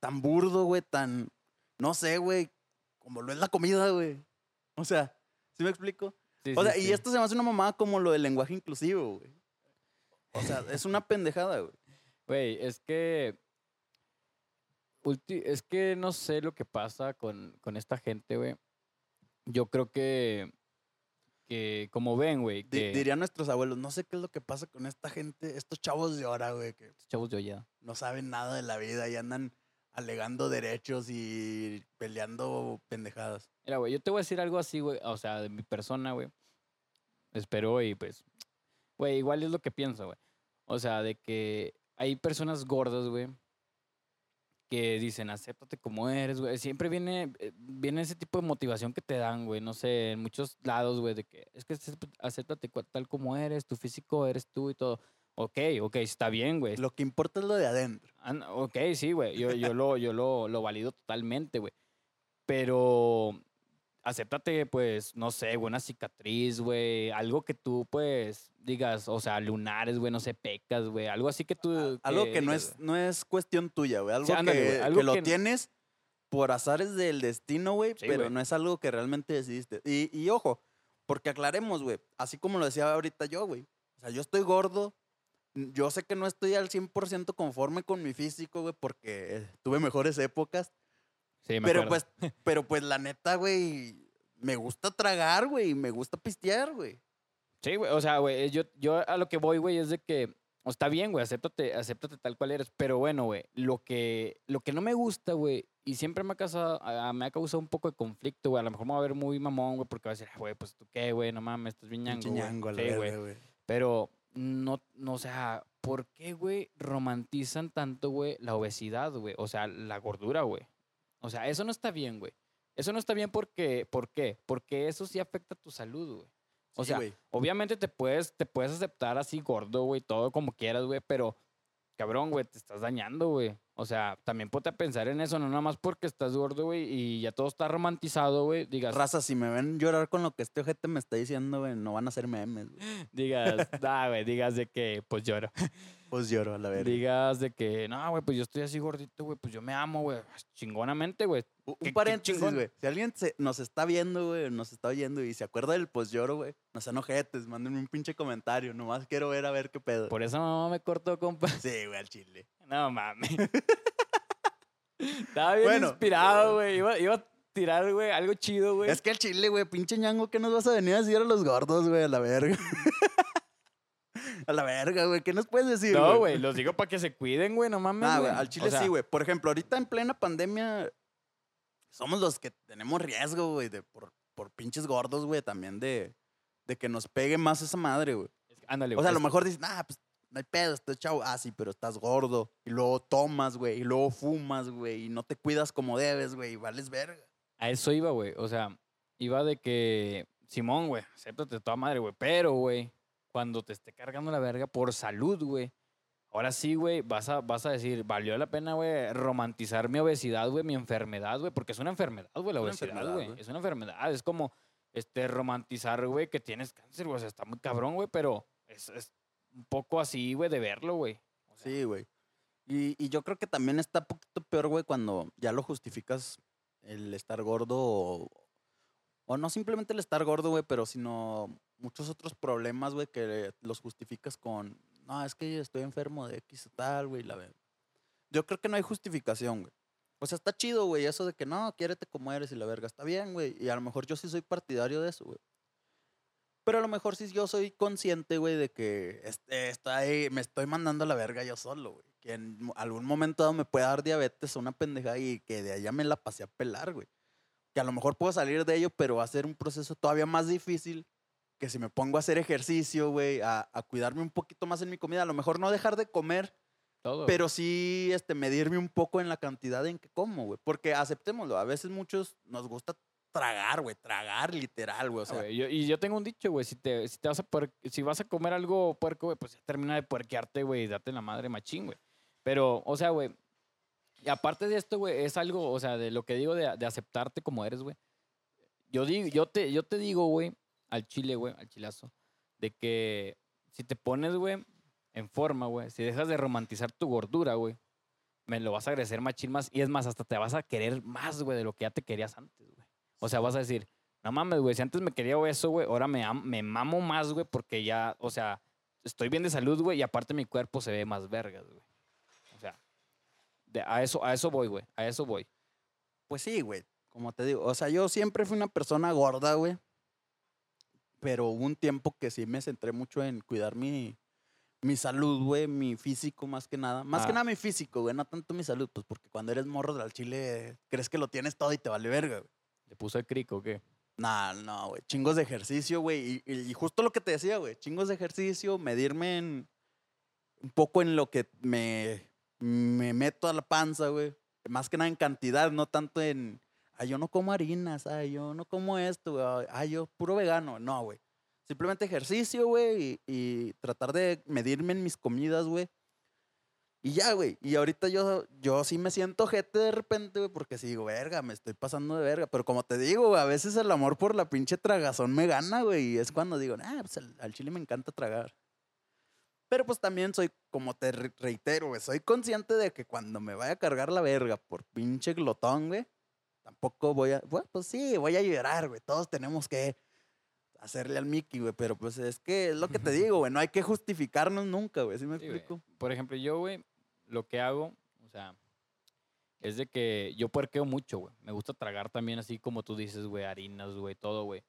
[SPEAKER 1] tan burdo, güey, tan, no sé, güey, como lo es la comida, güey. O sea, ¿sí me explico?
[SPEAKER 2] Sí,
[SPEAKER 1] O
[SPEAKER 2] sí,
[SPEAKER 1] sea, y
[SPEAKER 2] sí.
[SPEAKER 1] esto se me hace una mamada como lo del lenguaje inclusivo, güey. O sea, es una pendejada, güey.
[SPEAKER 2] Güey, es que... Es que no sé lo que pasa con, con esta gente, güey. Yo creo que... Que como ven, güey, que...
[SPEAKER 1] Dirían nuestros abuelos, no sé qué es lo que pasa con esta gente, estos chavos de ahora, güey, que
[SPEAKER 2] Estos Chavos de olla.
[SPEAKER 1] no saben nada de la vida y andan alegando derechos y peleando pendejadas.
[SPEAKER 2] Mira, güey, yo te voy a decir algo así, güey, o sea, de mi persona, güey. Espero y pues, güey, igual es lo que pienso, güey. O sea, de que hay personas gordas, güey, que dicen, acéptate como eres, güey. Siempre viene, eh, viene ese tipo de motivación que te dan, güey, no sé, en muchos lados, güey, de que es que acép- acéptate tal como eres, tu físico eres tú y todo. Ok, ok, está bien, güey.
[SPEAKER 1] Lo que importa es lo de adentro.
[SPEAKER 2] Ah, ok, sí, güey. Yo, yo, lo, yo lo, lo valido totalmente, güey. Pero acéptate, pues, no sé, una cicatriz, güey. Algo que tú, pues, digas, o sea, lunares, güey, no sé, pecas, güey. Algo así que tú.
[SPEAKER 1] Algo que no
[SPEAKER 2] digas,
[SPEAKER 1] es, no es cuestión tuya, güey. Algo,
[SPEAKER 2] ándale,
[SPEAKER 1] que,
[SPEAKER 2] algo
[SPEAKER 1] que lo
[SPEAKER 2] que-
[SPEAKER 1] tienes por azares del destino, güey,
[SPEAKER 2] Sí,
[SPEAKER 1] pero no es algo que realmente decidiste. Y, y ojo, porque aclaremos, güey, así como lo decía ahorita yo, güey. O sea, yo estoy gordo. Yo sé que no estoy al 100% conforme con mi físico, güey, porque tuve mejores épocas.
[SPEAKER 2] Sí, me
[SPEAKER 1] Pero
[SPEAKER 2] acuerdo.
[SPEAKER 1] pues, pero pues la neta, güey, me gusta tragar, güey, y me gusta pistear, güey.
[SPEAKER 2] Sí, güey. O sea, güey, yo, yo a lo que voy, güey, es de que. O está bien, güey, acéptate, acéptate tal cual eres. Pero bueno, güey, lo que, lo que no me gusta, güey, y siempre me ha, causado, a- me ha causado un poco de conflicto, güey. A lo mejor me va a ver muy mamón, güey, porque va a decir, "Ah, güey, pues tú qué, güey, no mames, estás bien ñango, güey". Sí, güey. Pero no, no, o sea, ¿por qué, güey, romantizan tanto, güey, la obesidad, güey? O sea, la gordura, güey. O sea, eso no está bien, güey. Eso no está bien porque, ¿por qué? Porque eso sí afecta tu salud, güey. O
[SPEAKER 1] Sí,
[SPEAKER 2] sea, obviamente te puedes, te puedes aceptar así gordo, güey, todo como quieras, güey, pero cabrón, güey, te estás dañando, güey. O sea, también ponte a pensar en eso, no nada más porque estás gordo, güey, y ya todo está romantizado, güey. Digas,
[SPEAKER 1] Raza, si me ven llorar con lo que este ojete me está diciendo, güey, no van a ser memes, güey.
[SPEAKER 2] digas, ah, güey, digas de que, pues lloro.
[SPEAKER 1] Pues lloro a la verga.
[SPEAKER 2] Digas de que, no, güey, pues yo estoy así gordito, güey, pues yo me amo, güey, chingonamente, güey.
[SPEAKER 1] U-
[SPEAKER 2] qué- qué
[SPEAKER 1] Un paréntesis,
[SPEAKER 2] chingón.
[SPEAKER 1] güey. Si alguien se- nos está viendo, güey, nos está oyendo y se acuerda del pues lloro, güey, no sean ojetes, mándenme un pinche comentario. Nomás quiero ver a ver qué pedo.
[SPEAKER 2] Por eso mamá me cortó, compa.
[SPEAKER 1] Sí, güey, al chile.
[SPEAKER 2] No mames. Estaba bien
[SPEAKER 1] Bueno.
[SPEAKER 2] inspirado, güey. Iba, iba a tirar, güey, algo chido, güey.
[SPEAKER 1] Es que al chile, güey, pinche ñango, ¿qué nos vas a venir a decir a los gordos, güey? A la verga. a la verga, güey. ¿Qué nos puedes decir,
[SPEAKER 2] No, güey, los digo para que se cuiden, güey, no mames.
[SPEAKER 1] Nah, güey,
[SPEAKER 2] güey.
[SPEAKER 1] al chile
[SPEAKER 2] O sea,
[SPEAKER 1] sí, güey. Por ejemplo, ahorita en plena pandemia, somos los que tenemos riesgo, güey, de por, por pinches gordos, güey, también de, de que nos pegue más esa madre, güey.
[SPEAKER 2] Ándale,
[SPEAKER 1] O sea, a lo mejor dices, nah, pues no hay pedo, estás chavo. Ah, sí, pero estás gordo. Y luego tomas, güey, y luego fumas, güey, y no te cuidas como debes, güey, y vales verga.
[SPEAKER 2] A eso iba, güey. O sea, iba de que, Simón, güey, acéptate toda madre, güey. Pero, güey, cuando te esté cargando la verga por salud, güey. Ahora sí, güey, vas a, vas a decir, valió la pena, güey, romantizar mi obesidad, güey, mi enfermedad, güey, porque es una enfermedad, güey, la obesidad, güey.
[SPEAKER 1] güey.
[SPEAKER 2] Es una enfermedad, es como, este, romantizar, güey, que tienes cáncer, güey, o sea, está muy cabrón, güey, pero es, es un poco así, güey, de verlo, güey. O sea,
[SPEAKER 1] Sí, güey. Y, y yo creo que también está un poquito peor, güey, cuando ya lo justificas el estar gordo o, o no simplemente el estar gordo, güey, pero sino muchos otros problemas, güey, que los justificas con, no, es que estoy enfermo de X o tal, güey, la verdad. Yo creo que no hay justificación, güey. O sea, está chido, güey, eso de que no, quiérete como eres y la verga, está bien, güey. Y a lo mejor yo sí soy partidario de eso, güey. Pero a lo mejor sí yo soy consciente, güey, de que este, estoy, me estoy mandando a la verga yo solo, güey. Que en algún momento dado me puede dar diabetes o una pendeja y que de allá me la pasé a pelar, güey. Que a lo mejor puedo salir de ello, pero va a ser un proceso todavía más difícil que si me pongo a hacer ejercicio, güey, a, a cuidarme un poquito más en mi comida. A lo mejor no dejar de comer,
[SPEAKER 2] todo.
[SPEAKER 1] pero sí este, medirme un poco en la cantidad en que como, güey. Porque aceptémoslo, a veces muchos nos gusta tragar, güey, tragar literal, güey. O
[SPEAKER 2] Ah,
[SPEAKER 1] sea,
[SPEAKER 2] yo- y yo tengo un dicho, güey, si te, si te vas a puer- si vas a comer algo puerco, güey, pues ya termina de puerquearte, güey, y date la madre machín, güey. Pero, o sea, güey, y aparte de esto, güey, es algo, o sea, de lo que digo de, de aceptarte como eres, güey. Yo, digo, yo, te, yo te digo, güey, al chile, güey, al chilazo, de que si te pones, güey, en forma, güey, si dejas de romantizar tu gordura, güey, me lo vas a agradecer machín más. Y es más, hasta te vas a querer más, güey, de lo que ya te querías antes, güey. O sea, vas a decir, no mames, güey, si antes me quería eso, güey, ahora me, me mamo más, güey, porque ya, o sea, estoy bien de salud, güey, y aparte mi cuerpo se ve más vergas, güey. O sea, de- a, eso, a eso voy, güey, a eso voy.
[SPEAKER 1] Pues sí, güey. Como te digo, o sea, yo siempre fui una persona gorda, güey. Pero hubo un tiempo que sí me centré mucho en cuidar mi, mi salud, güey, mi físico más que nada. Más que
[SPEAKER 2] Ah.
[SPEAKER 1] nada mi físico, güey, no tanto mi salud, pues porque cuando eres morro del chile crees que lo tienes todo y te vale verga, güey.
[SPEAKER 2] ¿Le puso el crico o qué?
[SPEAKER 1] Nah, no, güey. Chingos de ejercicio, güey. Y, y- y justo lo que te decía, güey. Chingos de ejercicio, medirme en un poco en lo que me, me meto a la panza, güey. Más que nada en cantidad, no tanto en, ay, yo no como harinas, ay, yo no como esto, güey. Ay, yo puro vegano. No, güey. Simplemente ejercicio, güey, y, tratar de medirme en mis comidas, güey. Y ya, güey. Y ahorita yo, yo sí me siento gente de repente, güey, porque sí digo, verga, me estoy pasando de verga. Pero como te digo, güey, a veces el amor por la pinche tragazón me gana, güey. Y es cuando digo, ah, pues al, al chile me encanta tragar. Pero pues también soy, como te re- reitero, güey, soy consciente de que cuando me vaya a cargar la verga por pinche glotón, güey, tampoco voy a, bueno, pues sí, voy a llorar, güey. Todos tenemos que hacerle al Mickey, güey. Pero pues es que es lo que te digo, güey, no hay que justificarnos nunca, güey. ¿Sí me
[SPEAKER 2] Sí,
[SPEAKER 1] explico?
[SPEAKER 2] Por ejemplo, yo, güey, lo que hago, o sea, es de que yo puerqueo mucho, güey. Me gusta tragar también así como tú dices, güey, harinas, güey, todo, güey.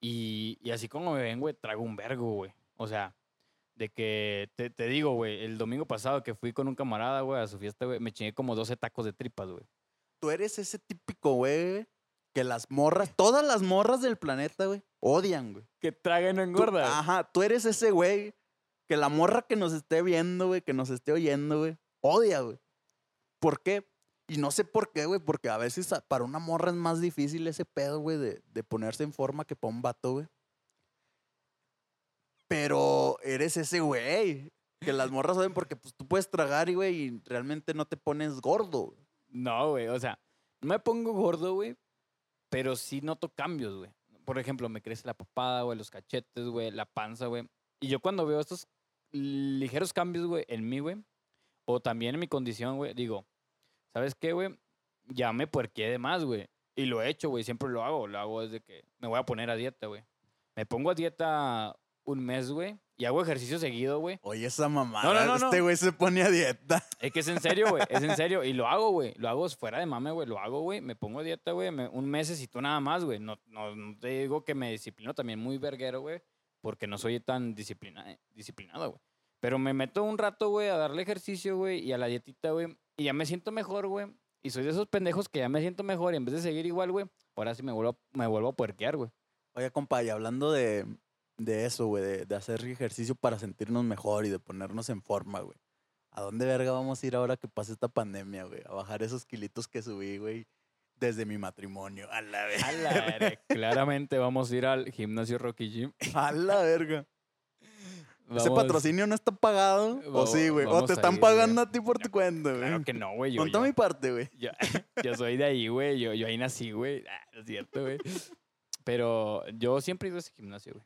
[SPEAKER 2] Y, y así como me ven, güey, trago un vergo, güey. O sea, de que, te, te digo, güey, el domingo pasado que fui con un camarada, güey, a su fiesta, güey, me chingué como 12 tacos de tripas, güey.
[SPEAKER 1] Tú eres ese típico, güey, que las morras, todas las morras del planeta, güey, odian, güey.
[SPEAKER 2] Que traga y no
[SPEAKER 1] Tú-
[SPEAKER 2] engorda.
[SPEAKER 1] Ajá, tú eres ese güey que la morra que nos esté viendo, güey, que nos esté oyendo, güey, odia, güey. ¿Por qué? Y no sé por qué, güey, porque a veces para una morra es más difícil ese pedo, güey, de, de ponerse en forma que para un vato, güey. Pero eres ese güey que las morras odian porque pues, tú puedes tragar, y, güey, y realmente no te pones gordo. güey.
[SPEAKER 2] No, güey, o sea, no me pongo gordo, güey, pero sí noto cambios, güey. Por ejemplo, me crece la papada, güey, los cachetes, güey, la panza, güey. Y yo cuando veo estos ligeros cambios, güey, en mí, güey, o también en mi condición, güey, digo, ¿sabes qué, güey? Ya me puerqué de más, güey. Y lo he hecho, güey, siempre lo hago. Lo hago desde que me voy a poner a dieta, güey. Me pongo a dieta un mes, güey, y hago ejercicio seguido, güey.
[SPEAKER 1] Oye, esa mamada,
[SPEAKER 2] No, no, no, no.
[SPEAKER 1] este güey se pone a dieta.
[SPEAKER 2] Es que es en serio, güey. Es en serio. Y lo hago, güey. Lo hago fuera de mame, güey. Lo hago, güey. Me pongo a dieta, güey. Un mesecito nada más, güey. No, no, te digo que me disciplino también muy verguero, güey. Porque no soy tan disciplina, disciplinado, güey. Pero me meto un rato, güey, a darle ejercicio, güey. Y a la dietita, güey. Y ya me siento mejor, güey. Y soy de esos pendejos que ya me siento mejor. Y en vez de seguir igual, güey, ahora sí me vuelvo, me vuelvo a puerquear, güey.
[SPEAKER 1] Oye, compa, y hablando de, de eso, güey, de, de hacer ejercicio para sentirnos mejor y de ponernos en forma, güey. ¿A dónde verga vamos a ir ahora que pase esta pandemia, güey? A bajar esos kilitos que subí, güey, desde mi matrimonio. A la verga.
[SPEAKER 2] A la verga. Claramente vamos a ir al gimnasio Rocky Gym.
[SPEAKER 1] A la verga. ¿Ese patrocinio no está pagado? ¿O sí, güey? ¿O te están
[SPEAKER 2] ir,
[SPEAKER 1] pagando a ti por tu cuenta, güey?
[SPEAKER 2] Claro que no, güey. Yo-
[SPEAKER 1] mi parte, güey.
[SPEAKER 2] Yo, yo soy de ahí, güey. Yo, yo ahí nací, güey. Ah, es cierto, güey. Pero yo siempre he ido a ese gimnasio, güey.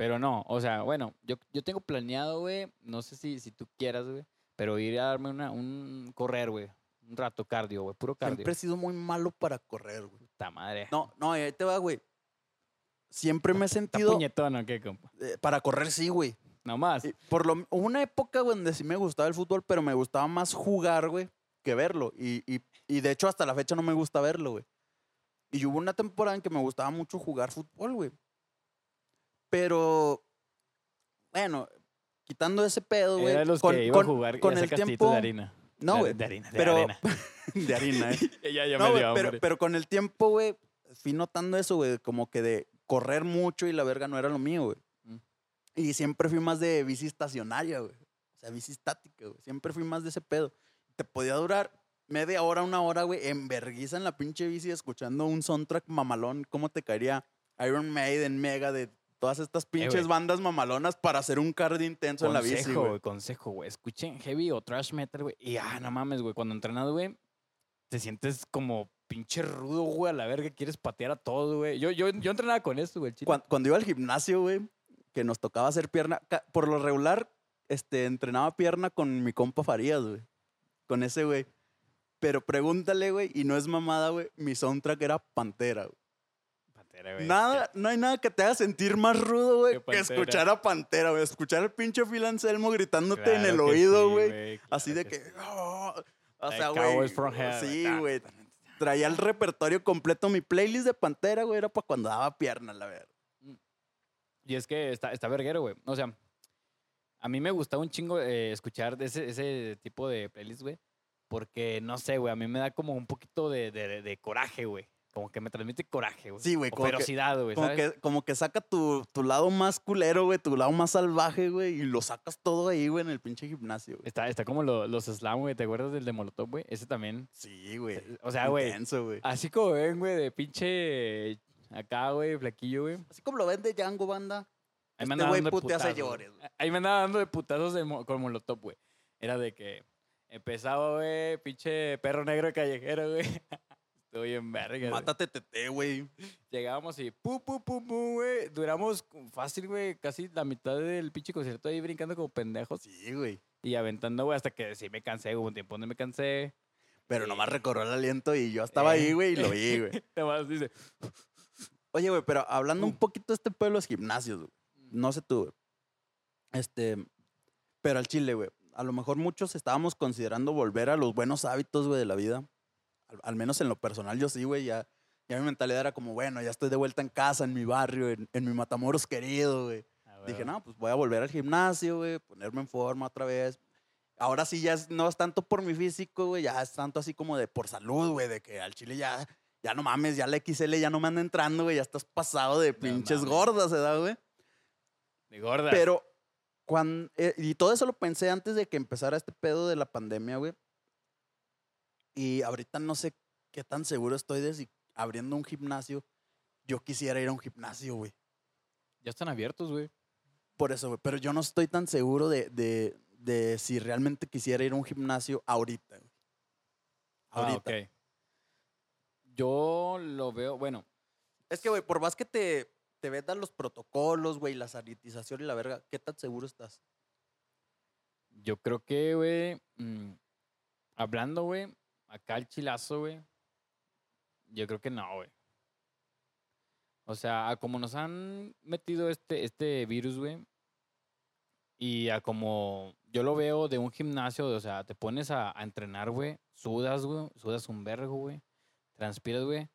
[SPEAKER 2] Pero no, o sea, bueno, yo, yo tengo planeado, güey. No sé si, si tú quieras, güey. Pero ir a darme una, un correr, güey. Un rato cardio, güey. Puro cardio.
[SPEAKER 1] Siempre he sido muy malo para correr, güey.
[SPEAKER 2] Puta madre.
[SPEAKER 1] No, no, y ahí te va, güey. Siempre me he
[SPEAKER 2] ¿Está
[SPEAKER 1] sentido...
[SPEAKER 2] puñetón o qué, compa?
[SPEAKER 1] eh, para correr, sí, güey.
[SPEAKER 2] Nomás.
[SPEAKER 1] Y Por lo, hubo una época, güey, donde sí me gustaba el fútbol, pero me gustaba más jugar, güey, que verlo. Y, y, y de hecho, hasta la fecha no me gusta verlo, güey. Y hubo una temporada en que me gustaba mucho jugar fútbol, güey. Pero, bueno, quitando ese pedo, güey.
[SPEAKER 2] Era de los
[SPEAKER 1] con-
[SPEAKER 2] que iba
[SPEAKER 1] con-
[SPEAKER 2] a jugar
[SPEAKER 1] con
[SPEAKER 2] ese
[SPEAKER 1] el tiempo.
[SPEAKER 2] de harina.
[SPEAKER 1] No, güey.
[SPEAKER 2] De harina, de
[SPEAKER 1] pero-
[SPEAKER 2] arena.
[SPEAKER 1] De harina, ¿eh?
[SPEAKER 2] ya, ya
[SPEAKER 1] No,
[SPEAKER 2] me
[SPEAKER 1] güey,
[SPEAKER 2] dio
[SPEAKER 1] pero, pero con el tiempo, güey, fui notando eso, güey, como que de correr mucho y la verga no era lo mío, güey.
[SPEAKER 2] Mm.
[SPEAKER 1] Y siempre fui más de bici estacionaria, güey. O sea, bici estática, güey. Siempre fui más de ese pedo. Te podía durar media hora, una hora, güey, en verguiza en la pinche bici escuchando un soundtrack mamalón. ¿Cómo te caería Iron Maiden, Mega, de todas estas pinches
[SPEAKER 2] Eh, güey.
[SPEAKER 1] bandas mamalonas para hacer un cardio intenso en la bici,
[SPEAKER 2] Consejo,
[SPEAKER 1] güey?
[SPEAKER 2] consejo, güey. Escuchen heavy o trash metal, güey. Y ah, no mames, güey. Cuando entrenas, güey, te sientes como pinche rudo, güey, a la verga. Quieres patear a todo, güey. Yo, yo, yo entrenaba con esto, güey. al chile.
[SPEAKER 1] Cuan- Cuando, iba al gimnasio, güey, que nos tocaba hacer pierna, por lo regular, este, entrenaba pierna con mi compa Farías, güey. Con ese, güey. Pero pregúntale, güey, y no es mamada, güey, mi soundtrack era Pantera, güey.
[SPEAKER 2] Pantera, güey.
[SPEAKER 1] Nada, no hay nada que te haga sentir más rudo, güey,
[SPEAKER 2] Que
[SPEAKER 1] que escuchar a Pantera, güey. Escuchar al pinche Phil Anselmo gritándote en el
[SPEAKER 2] que
[SPEAKER 1] oído,
[SPEAKER 2] sí,
[SPEAKER 1] güey. Así de
[SPEAKER 2] sí.
[SPEAKER 1] que... "Oh", o sea, güey. Sí, güey. Traía el repertorio completo. Mi playlist de Pantera, güey, era para cuando daba pierna, la verdad.
[SPEAKER 2] Y es que está, está verguero, güey. O sea, a mí me gusta un chingo eh, escuchar ese, ese tipo de playlist, güey. Porque, no sé, güey, a mí me da como un poquito de, de- de coraje, güey. Como que me transmite coraje, güey.
[SPEAKER 1] Sí, güey,
[SPEAKER 2] ferocidad, güey,
[SPEAKER 1] Como
[SPEAKER 2] ¿sabes?
[SPEAKER 1] que, como que saca tu, tu lado más culero, güey, tu lado más salvaje, güey, y lo sacas todo ahí, güey, en el pinche gimnasio, güey.
[SPEAKER 2] Está, está como lo- los slam, güey. ¿Te acuerdas del de Molotov, güey? Ese también.
[SPEAKER 1] Sí, güey.
[SPEAKER 2] Eh, O sea, güey. Así como ven, güey, de pinche acá, güey, flaquillo, güey.
[SPEAKER 1] Así como lo ven de Django, banda.
[SPEAKER 2] Ahí me
[SPEAKER 1] Este
[SPEAKER 2] andaba
[SPEAKER 1] güey
[SPEAKER 2] dando de güey. Ahí me andaba dando de putazos de mo- con Molotov, güey. Era de que empezaba, güey, pinche perro negro callejero, güey. Estoy en verga.
[SPEAKER 1] Mátate tete, güey.
[SPEAKER 2] Llegábamos y pu, pu, pu, pu, güey. Duramos fácil, güey, casi la mitad del pinche concierto ahí brincando como pendejos
[SPEAKER 1] Sí, güey.
[SPEAKER 2] y aventando, güey, hasta que sí me cansé. Hubo un tiempo donde me cansé.
[SPEAKER 1] Pero nomás recorrió el aliento y yo estaba ahí,
[SPEAKER 2] Eh.
[SPEAKER 1] güey, y lo vi, güey.
[SPEAKER 2] Nomás dice,
[SPEAKER 1] Oye, güey, pero hablando un
[SPEAKER 2] Pum.
[SPEAKER 1] poquito de este pueblo de los gimnasios, güey. No sé tú, güey. Este, pero al chile, güey. A lo mejor muchos estábamos considerando volver a los buenos hábitos, güey, de la vida. Al, al menos en lo personal yo sí, güey, ya, ya mi mentalidad era como, bueno, ya estoy de vuelta en casa, en mi barrio, en, en mi Matamoros querido, güey.
[SPEAKER 2] Ah,
[SPEAKER 1] Dije, no, pues voy a volver al gimnasio, güey, ponerme en forma otra vez. Ahora sí ya es- no es tanto por mi físico, güey, ya es tanto así como de por salud, güey, de que al chile ya, ya no mames, ya la XL ya no me anda entrando, güey, ya estás pasado de pinches
[SPEAKER 2] mames.
[SPEAKER 1] gordas, ¿verdad, güey?
[SPEAKER 2] De gorda.
[SPEAKER 1] Pero, cuando, y todo eso lo pensé antes de que empezara este pedo de la pandemia, güey. Y ahorita no sé qué tan seguro estoy de si abriendo un gimnasio, yo quisiera ir a un gimnasio, güey.
[SPEAKER 2] Ya están abiertos, güey.
[SPEAKER 1] Por eso, güey. Pero yo no estoy tan seguro de, de, de si realmente quisiera ir a un gimnasio ahorita, güey. Ahorita.
[SPEAKER 2] Ah, ok. Yo lo veo, bueno,
[SPEAKER 1] Es que, güey, por más que te, te vendan los protocolos, güey, la sanitización y la verga, ¿qué tan seguro estás?
[SPEAKER 2] yo creo que, güey, mm, hablando, güey, acá el chilazo, güey, yo creo que no, güey. O sea, a como nos han metido este, este virus, güey, y a como yo lo veo de un gimnasio, o sea, te pones a, a entrenar, güey, sudas, güey, sudas un vergo, güey, transpiras, güey.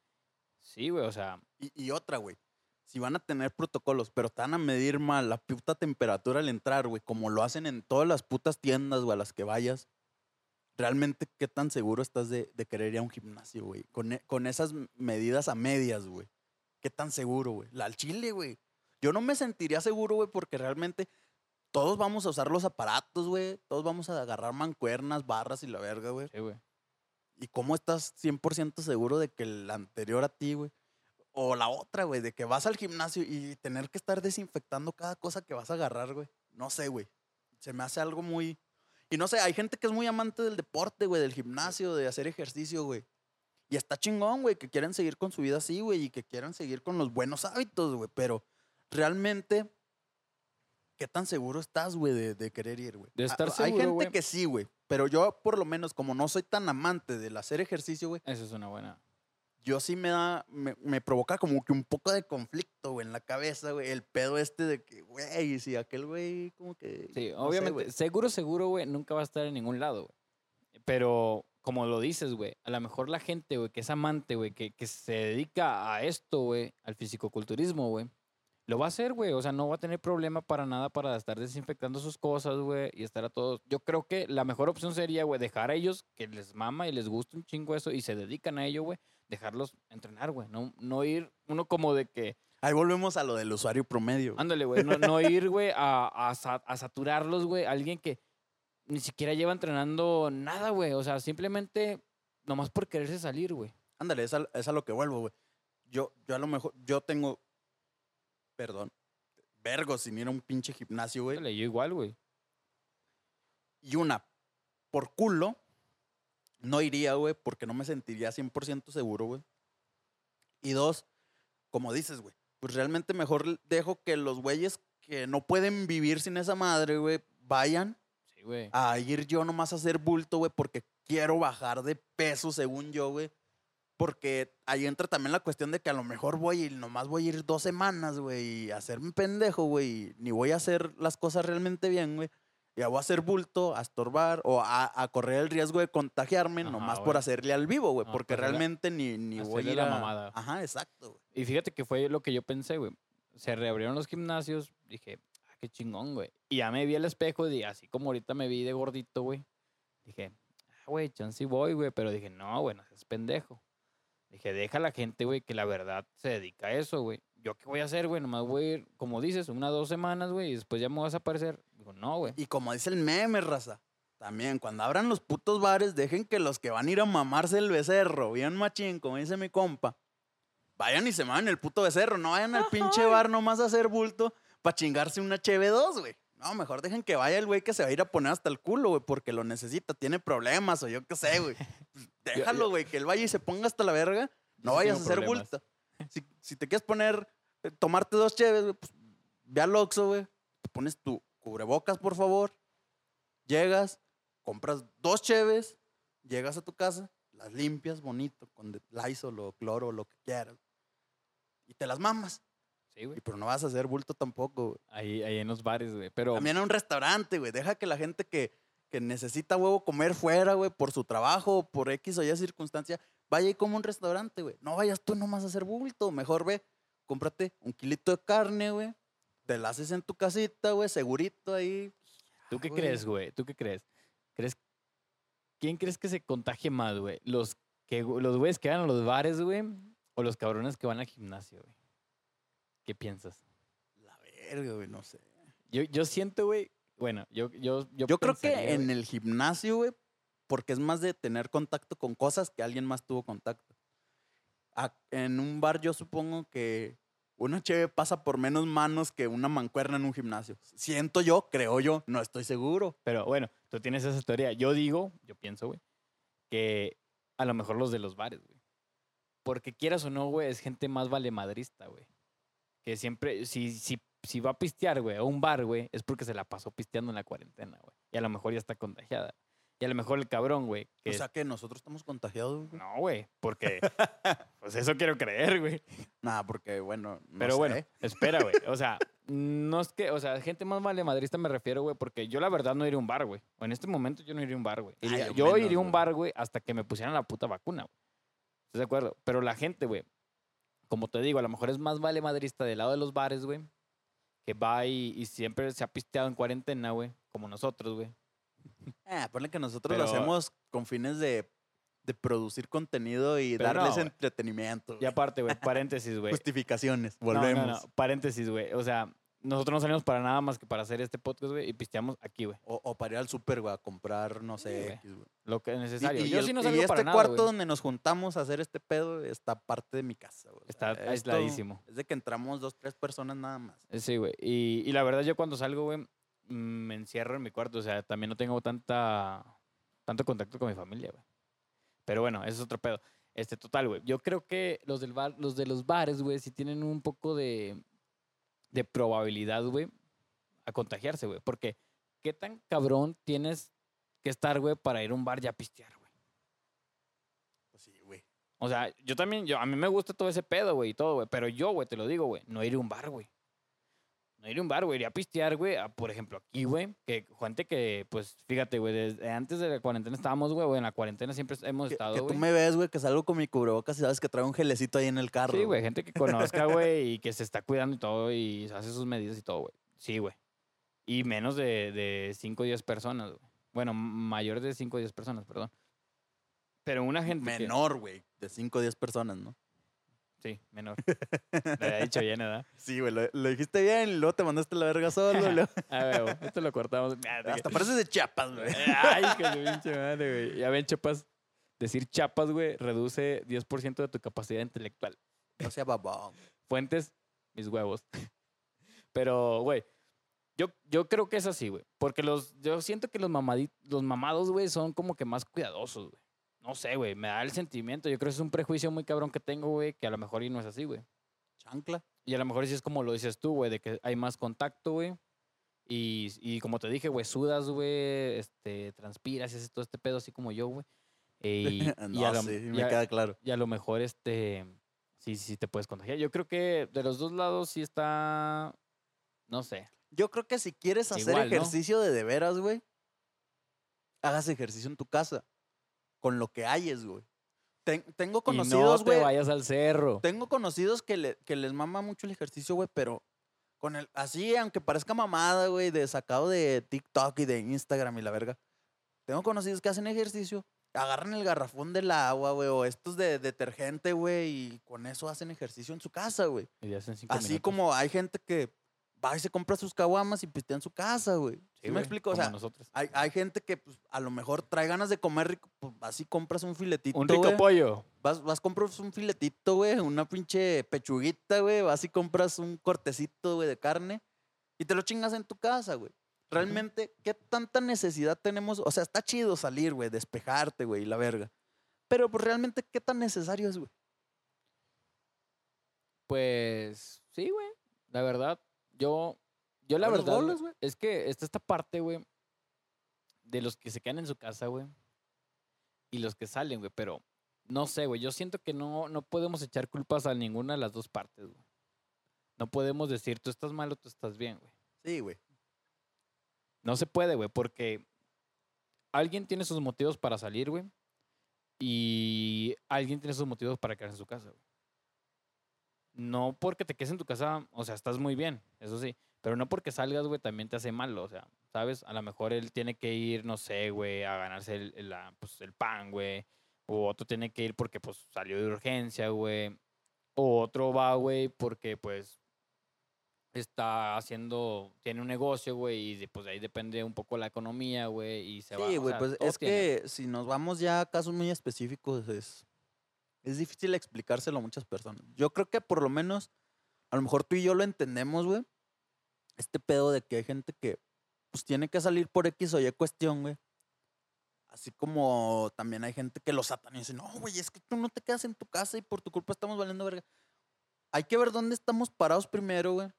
[SPEAKER 2] Sí, güey, o sea,
[SPEAKER 1] Y, y otra, güey. Si van a tener protocolos, pero te van a medir mal la puta temperatura al entrar, güey, como lo hacen en todas las putas tiendas, güey, a las que vayas, realmente, ¿qué tan seguro estás de, de querer ir a un gimnasio, güey? Con, e- con esas medidas a medias, güey. ¿Qué tan seguro, güey? La al chile, güey. Yo no me sentiría seguro, güey, porque realmente todos vamos a usar los aparatos, güey. Todos vamos a agarrar mancuernas, barras y la verga, güey.
[SPEAKER 2] sí, güey.
[SPEAKER 1] ¿Y cómo estás 100% seguro de que el anterior a ti, güey? O la otra, güey, de que vas al gimnasio y tener que estar desinfectando cada cosa que vas a agarrar, güey. No sé, güey. Se me hace algo muy... Y no sé, hay gente que es muy amante del deporte, güey, del gimnasio, de hacer ejercicio, güey. Y está chingón, güey, que quieren seguir con su vida así, güey, y que quieran seguir con los buenos hábitos, güey. Pero realmente, ¿qué tan seguro estás, güey, de, de querer ir, güey?
[SPEAKER 2] De
[SPEAKER 1] A-
[SPEAKER 2] estar
[SPEAKER 1] Hay
[SPEAKER 2] seguro,
[SPEAKER 1] gente
[SPEAKER 2] güey.
[SPEAKER 1] que sí, güey. Pero yo, por lo menos, como no soy tan amante del hacer ejercicio, güey,
[SPEAKER 2] Eso es una buena.
[SPEAKER 1] Yo sí me da, me, me provoca como que un poco de conflicto, güey, en la cabeza, güey. El pedo este de que, güey, si aquel güey como que...
[SPEAKER 2] Sí,
[SPEAKER 1] no sé,
[SPEAKER 2] obviamente,
[SPEAKER 1] güey.
[SPEAKER 2] seguro, seguro, güey, nunca va a estar en ningún lado, güey. Pero, como lo dices, güey, a lo mejor la gente, güey, que es amante, güey, que, que se dedica a esto, güey, al fisicoculturismo, güey, lo va a hacer, güey. O sea, no va a tener problema para nada para estar desinfectando sus cosas, güey, y estar a todos. Yo creo que la mejor opción sería, güey, dejar a ellos que les mama y les gusta un chingo eso y se dedican a ello, güey, dejarlos entrenar, güey. No, no ir uno como de que,
[SPEAKER 1] Ahí volvemos a lo del usuario promedio.
[SPEAKER 2] Ándale, güey. No, no ir, güey, a, a, a saturarlos, güey. Alguien que ni siquiera lleva entrenando nada, güey. O sea, simplemente nomás por quererse salir, güey.
[SPEAKER 1] Ándale, es a, es a lo que vuelvo, güey. Yo, yo a lo mejor, yo tengo, perdón, vergo sin ir a un pinche gimnasio, güey.
[SPEAKER 2] Yo igual, güey.
[SPEAKER 1] Y una, por culo, no iría, güey, porque no me sentiría 100% seguro, güey. Y dos, como dices, güey, pues realmente mejor dejo que los güeyes que no pueden vivir sin esa madre, güey, vayan
[SPEAKER 2] Sí, güey.
[SPEAKER 1] a ir yo nomás a hacer bulto, güey, porque quiero bajar de peso, según yo, güey. Porque ahí entra también la cuestión de que a lo mejor voy y nomás voy a ir dos semanas, güey, y hacerme pendejo, güey, ni voy a hacer las cosas realmente bien, güey. Ya voy a hacer bulto, a estorbar o a, a correr el riesgo de contagiarme
[SPEAKER 2] Ajá,
[SPEAKER 1] nomás por hacerle al vivo, güey,
[SPEAKER 2] Ah,
[SPEAKER 1] porque
[SPEAKER 2] pues,
[SPEAKER 1] realmente ni, ni voy a ir
[SPEAKER 2] la
[SPEAKER 1] a...
[SPEAKER 2] mamada.
[SPEAKER 1] Ajá, exacto, güey.
[SPEAKER 2] Y fíjate que fue lo que yo pensé, güey. Se reabrieron los gimnasios. Dije, ah, qué chingón, güey. Y ya me vi al espejo y así como ahorita me vi de gordito, güey. Dije, ah, güey, chance voy, güey. Pero dije, no, güey, no seas pendejo. Dije, deja a la gente, güey, que la verdad se dedica a eso, güey. ¿Yo qué voy a hacer, güey? Nomás voy a ir, como dices, una dos semanas, güey, y después ya me vas a aparecer. Digo, no, güey.
[SPEAKER 1] Y como dice el meme, raza, también cuando abran los putos bares, dejen que los que van a ir a mamarse el becerro, bien machín, como dice mi compa, vayan y se mamen el puto becerro, no vayan al pinche bar nomás a hacer bulto para chingarse una HB2, güey. No, mejor dejen que vaya el güey que se va a ir a poner hasta el culo, güey, porque lo necesita, tiene problemas o yo qué sé, güey. Déjalo, güey, que vaya y se ponga hasta la verga. No
[SPEAKER 2] sí
[SPEAKER 1] vayas a hacer
[SPEAKER 2] problemas.
[SPEAKER 1] bulto. Si, si te quieres poner, eh, tomarte dos cheves, güey, pues ve al Oxxo, güey. Te pones tu cubrebocas, por favor. Llegas, compras dos cheves, llegas a tu casa, las limpias bonito con Lysol o cloro o lo que quieras. Y te las mamas.
[SPEAKER 2] Sí, güey.
[SPEAKER 1] Pero no vas a hacer bulto tampoco, güey.
[SPEAKER 2] Ahí, ahí en los bares, güey. Pero,
[SPEAKER 1] También a un restaurante, güey. Deja que la gente que, que necesita huevo comer fuera, güey, por su trabajo por X o Y circunstancia, vaya y come a un restaurante, güey. No vayas tú nomás a hacer bulto. Mejor ve, cómprate un kilito de carne, güey. Te la haces en tu casita, güey, segurito ahí.
[SPEAKER 2] ¿Tú qué
[SPEAKER 1] güey.
[SPEAKER 2] crees, güey? ¿Tú qué crees? ¿Crees? ¿Quién crees que se contagie más, güey? ¿Los, que, los güeyes que van a los bares, güey? ¿O los cabrones que van al gimnasio, güey? ¿Qué piensas?
[SPEAKER 1] La verga, güey, no sé.
[SPEAKER 2] Yo, yo siento, güey. Bueno, yo, yo, yo,
[SPEAKER 1] Yo, creo que en el gimnasio, güey, porque es más de tener contacto con cosas que alguien más tuvo contacto. A- en un bar yo supongo que una cheve pasa por menos manos que una mancuerna en un gimnasio. Siento yo, creo yo, no estoy seguro.
[SPEAKER 2] Pero bueno, tú tienes esa teoría. Yo digo, yo pienso, güey, que a lo mejor los de los bares, güey. Porque quieras o no, güey, es gente más valemadrista, güey. Que siempre, si, si, si va a pistear, güey, a un bar, güey, es porque se la pasó pisteando en la cuarentena, güey. Y a lo mejor ya está contagiada. Y a lo mejor el cabrón, güey. que
[SPEAKER 1] O sea que nosotros estamos contagiados. güey.
[SPEAKER 2] No, güey, porque. pues eso quiero creer, güey.
[SPEAKER 1] Nah, porque bueno. no
[SPEAKER 2] Pero bueno, espera, güey. O sea, no es que. O sea, gente más valemadrista me refiero, güey, porque yo la verdad no iría a un bar, güey. O en este momento yo no iría a un bar, güey. Iría-
[SPEAKER 1] yo
[SPEAKER 2] yo
[SPEAKER 1] menos,
[SPEAKER 2] iría a un bar, güey, hasta que me pusieran la puta vacuna, güey. ¿Estás de acuerdo? Pero la gente, güey, como te digo, a lo mejor es más valemadrista del lado de los bares, güey, que va y, y siempre se ha pisteado en cuarentena, güey, como nosotros, güey.
[SPEAKER 1] Ah, ponle que nosotros lo hacemos con fines de, de producir contenido y
[SPEAKER 2] Pero no,
[SPEAKER 1] darles
[SPEAKER 2] güey.
[SPEAKER 1] entretenimiento.
[SPEAKER 2] Y aparte, güey, paréntesis, güey.
[SPEAKER 1] Justificaciones.
[SPEAKER 2] No, no,
[SPEAKER 1] Volvemos.
[SPEAKER 2] no, paréntesis, güey. O sea, nosotros no salimos para nada más que para hacer este podcast, güey, y pisteamos aquí, güey.
[SPEAKER 1] O, o para ir al súper, güey, a comprar, no sé,
[SPEAKER 2] güey. Lo que es
[SPEAKER 1] Y-
[SPEAKER 2] necesario.
[SPEAKER 1] Y,
[SPEAKER 2] Yo
[SPEAKER 1] el-
[SPEAKER 2] sí no
[SPEAKER 1] y
[SPEAKER 2] salgo
[SPEAKER 1] este
[SPEAKER 2] para nada,
[SPEAKER 1] cuarto
[SPEAKER 2] güey.
[SPEAKER 1] donde nos juntamos a hacer este pedo está parte de mi casa, güey.
[SPEAKER 2] Está
[SPEAKER 1] esto
[SPEAKER 2] aisladísimo.
[SPEAKER 1] Es de que entramos dos, tres personas nada más.
[SPEAKER 2] Eh, Sí, güey. Y, y la verdad, yo cuando salgo, güey, me encierro en mi cuarto. O sea, también no tengo tanta, tanto contacto con mi familia, güey. Pero bueno, eso es otro pedo. Este, total, güey. Yo creo que los, del bar, los de los bares, güey, sí tienen un poco de, de probabilidad, güey, a contagiarse, güey. Porque, ¿qué tan cabrón tienes que estar, güey, para ir a un bar y a pistear, güey?
[SPEAKER 1] Pues sí, güey.
[SPEAKER 2] O sea, yo también, yo, a mí me gusta todo ese pedo, güey, y todo, güey. Pero yo, güey, te lo digo, güey, no iré a un bar, güey. No iré a un bar, güey, iría a pistear, güey. Por ejemplo, aquí, güey, que gente que, pues, fíjate, güey, desde antes de la cuarentena estábamos, güey, en la cuarentena siempre hemos estado,
[SPEAKER 1] que tú me ves, güey, que salgo con mi cubrebocas y sabes que traigo un gelecito ahí en el carro.
[SPEAKER 2] Sí, güey, gente que conozca, güey, y que se está cuidando y todo, y hace sus medidas y todo, güey. Sí, güey. Y menos de, de 5 o 10 personas, güey. Bueno, mayores de 5 o 10 personas, perdón. Pero una gente
[SPEAKER 1] Menor, güey, de 5 o 10 personas, ¿no?
[SPEAKER 2] Sí, menor. Lo había dicho bien, ¿verdad?
[SPEAKER 1] Sí, güey, lo, lo dijiste bien y luego te mandaste la verga solo. luego-
[SPEAKER 2] A ver, güey, esto lo cortamos.
[SPEAKER 1] Hasta pareces de Chiapas, güey.
[SPEAKER 2] Ay, que pinche madre, güey. Ya ven, chapas. Decir chapas, güey, reduce 10% de tu capacidad intelectual.
[SPEAKER 1] No sea babón.
[SPEAKER 2] Fuentes, mis huevos. Pero, güey, yo, yo creo que es así, güey. Porque los, yo siento que los, mamadi- los mamados, güey, son como que más cuidadosos, güey. No sé, güey, me da el sentimiento. Yo creo que es un prejuicio muy cabrón que tengo, güey, que a lo mejor y no es así, güey.
[SPEAKER 1] Chancla.
[SPEAKER 2] Y a lo mejor sí es como lo dices tú, güey, de que hay más contacto, güey. Y, y como te dije, güey, sudas, güey, este, transpiras y haces todo este pedo así como yo, güey. Eh, Y, y
[SPEAKER 1] no,
[SPEAKER 2] a lo,
[SPEAKER 1] sí,
[SPEAKER 2] y
[SPEAKER 1] me
[SPEAKER 2] a-
[SPEAKER 1] queda claro.
[SPEAKER 2] y a lo mejor, este, sí, sí te puedes contagiar. Yo creo que de los dos lados sí está, no sé.
[SPEAKER 1] Yo creo que si quieres hacer
[SPEAKER 2] Igual, ¿no?
[SPEAKER 1] ejercicio de de veras, güey, hagas ejercicio en tu casa. Con lo que hayes, güey. Ten- tengo conocidos,
[SPEAKER 2] no te
[SPEAKER 1] güey.
[SPEAKER 2] vayas al cerro.
[SPEAKER 1] Tengo conocidos que, le- que les mama mucho el ejercicio, güey, pero con el, así, aunque parezca mamada, güey, de sacado de TikTok y de Instagram y la verga. Tengo conocidos que hacen ejercicio, agarran el garrafón del agua, güey, o estos de detergente, güey, y con eso hacen ejercicio en su casa, güey. Así
[SPEAKER 2] minutos.
[SPEAKER 1] como hay gente que va y se compra sus caguamas y pistea en su casa, güey. ¿Sí, me explico? O sea,
[SPEAKER 2] nosotros.
[SPEAKER 1] hay, hay gente que pues, a lo mejor trae ganas de comer rico, pues así compras un filetito,
[SPEAKER 2] Un rico pollo.
[SPEAKER 1] Vas, vas, compras un filetito, güey, una pinche pechuguita, güey. Vas y compras un cortecito, güey, de carne y te lo chingas en tu casa, güey. Realmente, ¿qué tanta necesidad tenemos? O sea, está chido salir, güey, despejarte, güey, y la verga. Pero, pues, realmente, ¿qué tan necesario es, güey?
[SPEAKER 2] Pues sí, güey. La verdad, yo, yo la verdad es que está esta parte, güey, de los que se quedan en su casa, güey, y los que salen, güey. Pero no sé, güey. Yo siento que no, no podemos echar culpas a ninguna de las dos partes, güey. No podemos decir tú estás mal o tú estás bien, güey.
[SPEAKER 1] Sí, güey.
[SPEAKER 2] No se puede, güey, porque alguien tiene sus motivos para salir, güey. Y alguien tiene sus motivos para quedarse en su casa, güey. No porque te quedes en tu casa, o sea, estás muy bien, eso sí. Pero no porque salgas, güey, también te hace mal, o sea, ¿sabes? A lo mejor él tiene que ir, no sé, güey, a ganarse el, el, la- pues, el pan, güey. O otro tiene que ir porque, pues, salió de urgencia, güey. O otro va, güey, porque, pues, está haciendo, tiene un negocio, güey, y pues de ahí depende un poco la economía, güey, y se va.
[SPEAKER 1] Sí,
[SPEAKER 2] o
[SPEAKER 1] güey,
[SPEAKER 2] sea,
[SPEAKER 1] pues es
[SPEAKER 2] tienen.
[SPEAKER 1] que si nos vamos ya a casos muy específicos, es, es difícil explicárselo a muchas personas. Yo creo que por lo menos, a lo mejor tú y yo lo entendemos, güey. Este pedo de que hay gente que pues tiene que salir por X o Y cuestión, güey. Así como también hay gente que lo sataniza y dice, no, güey, es que tú no te quedas en tu casa y por tu culpa estamos valiendo verga. Hay que ver dónde estamos parados primero, güey.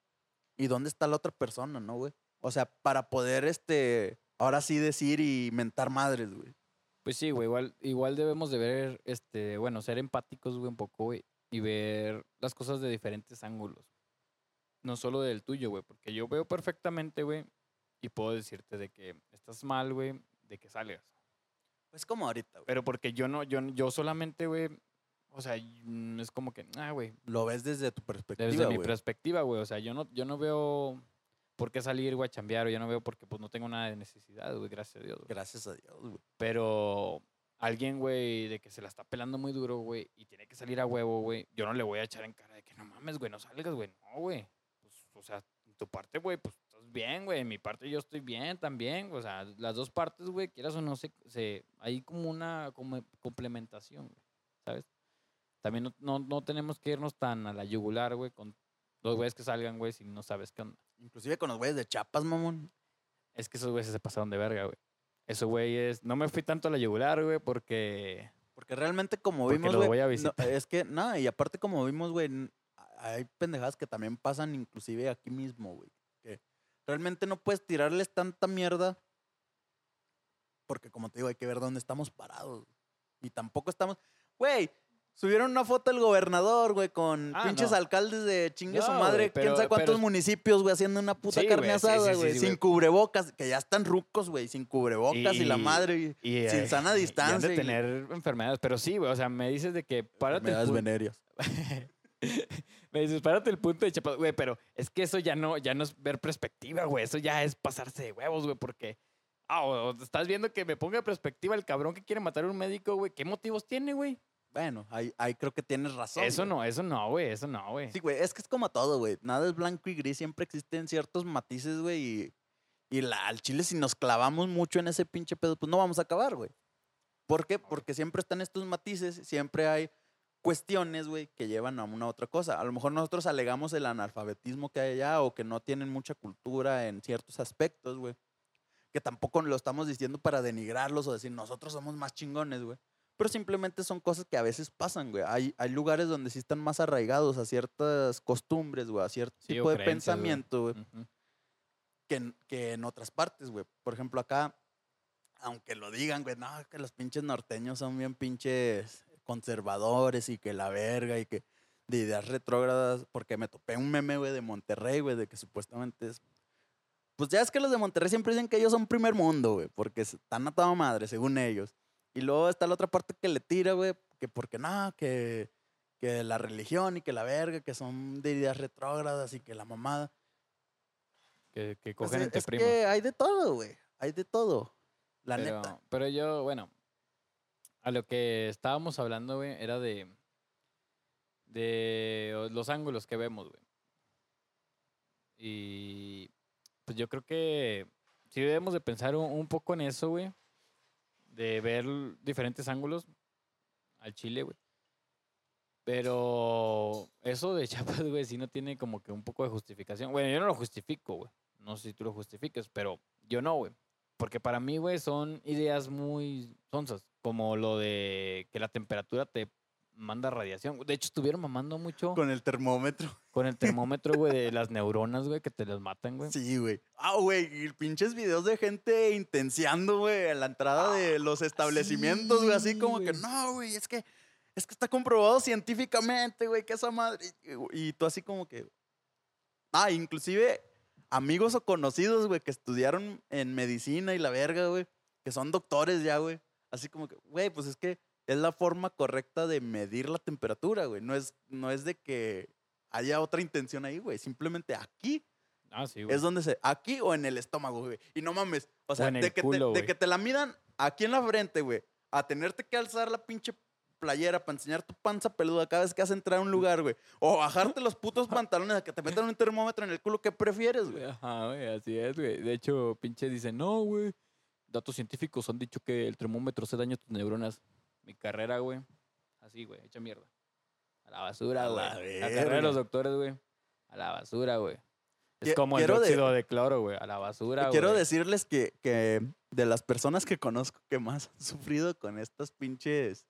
[SPEAKER 1] Y dónde está la otra persona, ¿no, güey? O sea, para poder, este, ahora sí decir y mentar madres, güey.
[SPEAKER 2] Pues sí, güey, igual, igual debemos de ver, este, bueno, ser empáticos, güey, un poco, güey, y ver las cosas de diferentes ángulos. No solo del tuyo, güey, porque yo veo perfectamente, güey, y puedo decirte de que estás mal, güey, de que salgas.
[SPEAKER 1] Pues como ahorita, güey.
[SPEAKER 2] Pero porque yo no, yo, yo solamente, güey, o sea, es como que, ah, güey,
[SPEAKER 1] Lo ves desde tu perspectiva,
[SPEAKER 2] desde mi perspectiva, güey, o sea, yo no, yo no veo por qué salir, güey, a chambear, o yo no veo porque, pues, no tengo nada de necesidad, güey, gracias a Dios, güey.
[SPEAKER 1] Gracias a Dios, güey.
[SPEAKER 2] Pero alguien, güey, de que se la está pelando muy duro, güey, y tiene que salir a huevo, güey, yo no le voy a echar en cara de que no mames, güey, no salgas, güey. No, güey. O sea, en tu parte, güey, pues estás bien, güey. En mi parte yo estoy bien también. O sea, las dos partes, güey, quieras o no, se, se, hay como una como complementación, güey, ¿sabes? También no, no, no tenemos que irnos tan a la yugular, güey, con los güeyes que salgan, güey, si no sabes qué onda.
[SPEAKER 1] Inclusive con los güeyes de chapas, mamón.
[SPEAKER 2] Es que esos güeyes se pasaron de verga, güey. Esos güeyes, no me fui tanto a la yugular, güey, porque...
[SPEAKER 1] Porque realmente como
[SPEAKER 2] Porque
[SPEAKER 1] vimos, güey.
[SPEAKER 2] voy a
[SPEAKER 1] no,
[SPEAKER 2] visitar.
[SPEAKER 1] es que, no, y aparte como vimos, güey, hay pendejadas que también pasan inclusive aquí mismo, güey. Que realmente no puedes tirarles tanta mierda. Porque como te digo, hay que ver dónde estamos parados. Y tampoco estamos... Güey, subieron una foto del gobernador, güey, con
[SPEAKER 2] Ah,
[SPEAKER 1] pinches
[SPEAKER 2] no.
[SPEAKER 1] alcaldes de chingue su
[SPEAKER 2] No,
[SPEAKER 1] madre.
[SPEAKER 2] güey,
[SPEAKER 1] quién sabe cuántos
[SPEAKER 2] pero-
[SPEAKER 1] municipios, güey, haciendo una puta
[SPEAKER 2] Sí,
[SPEAKER 1] carne asada, güey.
[SPEAKER 2] sí,
[SPEAKER 1] sin cubrebocas, que ya están rucos, güey, sin cubrebocas y, la madre. y-
[SPEAKER 2] Y,
[SPEAKER 1] Sin sana
[SPEAKER 2] y han
[SPEAKER 1] distancia
[SPEAKER 2] de
[SPEAKER 1] y-
[SPEAKER 2] tener enfermedades. Pero sí, güey. O sea, me dices de que párate.
[SPEAKER 1] enfermedades venéreas.
[SPEAKER 2] me dices, párate el punto de chapas. Güey, pero es que eso ya no, ya no es ver perspectiva, güey. Eso ya es pasarse de huevos, güey. Porque. Ah, o- o estás viendo que me ponga perspectiva el cabrón que quiere matar a un médico, güey. ¿Qué motivos tiene, güey?
[SPEAKER 1] Bueno, ahí, ahí creo que tienes razón.
[SPEAKER 2] Eso
[SPEAKER 1] güey.
[SPEAKER 2] no, eso no, güey. Eso no, güey.
[SPEAKER 1] Sí, güey, es que es como todo, güey. Nada es blanco y gris, siempre existen ciertos matices, güey. Y, y la, al chile, si nos clavamos mucho en ese pinche pedo, pues no vamos a acabar, güey. ¿Por qué? Porque siempre están estos matices, siempre hay cuestiones, güey, que llevan a una otra cosa. A lo mejor nosotros alegamos el analfabetismo que hay allá o que no tienen mucha cultura en ciertos aspectos, güey. Que tampoco lo estamos diciendo para denigrarlos o decir nosotros somos más chingones, güey. Pero simplemente son cosas que a veces pasan, güey. Hay, hay lugares donde sí están más arraigados a ciertas costumbres, güey, a cierto
[SPEAKER 2] Sí,
[SPEAKER 1] tipo de
[SPEAKER 2] creencias,
[SPEAKER 1] pensamiento, güey,
[SPEAKER 2] Ujú.
[SPEAKER 1] que, en- que en otras partes, güey. Por ejemplo, acá, aunque lo digan, güey, no, que los pinches norteños son bien pinches conservadores y que la verga y que de ideas retrógradas, porque me topé un meme, güey, de Monterrey, güey, de que supuestamente es... Pues ya es que los de Monterrey siempre dicen que ellos son primer mundo, güey, porque están a toda madre, según ellos. Y luego está la otra parte que le tira, güey, que porque no, que, que la religión y que la verga, que son de ideas retrógradas y que la mamada.
[SPEAKER 2] Que, que
[SPEAKER 1] Pues
[SPEAKER 2] cogen
[SPEAKER 1] es,
[SPEAKER 2] entre
[SPEAKER 1] es
[SPEAKER 2] primos.
[SPEAKER 1] que hay de todo, güey. Hay de todo. La
[SPEAKER 2] pero,
[SPEAKER 1] neta.
[SPEAKER 2] Pero yo, bueno, a lo que estábamos hablando, güey, era de, de los ángulos que vemos, güey. Y pues yo creo que sí debemos de pensar un, poco en eso, güey. De ver diferentes ángulos al chile, güey. Pero eso de Chiapas, güey, sí no tiene como que un poco de justificación. Bueno, yo no lo justifico, güey. No sé si tú lo justifiques, pero yo no, güey. Porque para mí, güey, son ideas muy sonzas. Como lo de que la temperatura te manda radiación. De hecho, estuvieron mamando mucho con,
[SPEAKER 1] Con el termómetro.
[SPEAKER 2] el termómetro, güey, de las neuronas, güey, que te las matan, güey.
[SPEAKER 1] Sí, güey. Ah, güey. Pinches videos de gente intenciando, güey, en la entrada de los establecimientos, güey. Así
[SPEAKER 2] sí,
[SPEAKER 1] como que, no, güey, es que, es que está comprobado científicamente, güey, que esa madre. Y, y tú así como que. Ah, inclusive amigos o conocidos, güey, que estudiaron en medicina y la verga, güey. que son doctores ya, güey. Así como que, güey, pues es que es la forma correcta de medir la temperatura, güey. No es, no es de que haya otra intención ahí, güey. Simplemente aquí
[SPEAKER 2] Ah, sí, güey.
[SPEAKER 1] es donde se. Aquí o en el estómago, güey. Y no mames. O sea, de, que
[SPEAKER 2] culo,
[SPEAKER 1] te, de que te la midan aquí en la frente, güey. A tenerte que alzar la pinche playera para enseñar tu panza peluda cada vez que vas a entrar a un lugar, güey. O bajarte los putos pantalones a que te metan un termómetro en el culo. ¿Qué prefieres, güey?
[SPEAKER 2] Ajá, güey, así es, güey. De hecho, pinche dice, no, güey. Datos científicos han dicho que el termómetro se daña tus neuronas. Mi carrera, güey. Así, güey, hecha mierda. A la basura,
[SPEAKER 1] A
[SPEAKER 2] güey.
[SPEAKER 1] la
[SPEAKER 2] La, carrera de los doctores, güey. A la basura, güey. Es como el
[SPEAKER 1] quiero de-
[SPEAKER 2] dióxido de, cloro, güey. A la basura,
[SPEAKER 1] Quiero
[SPEAKER 2] güey.
[SPEAKER 1] decirles que, que de las personas que conozco que más han sufrido con estas pinches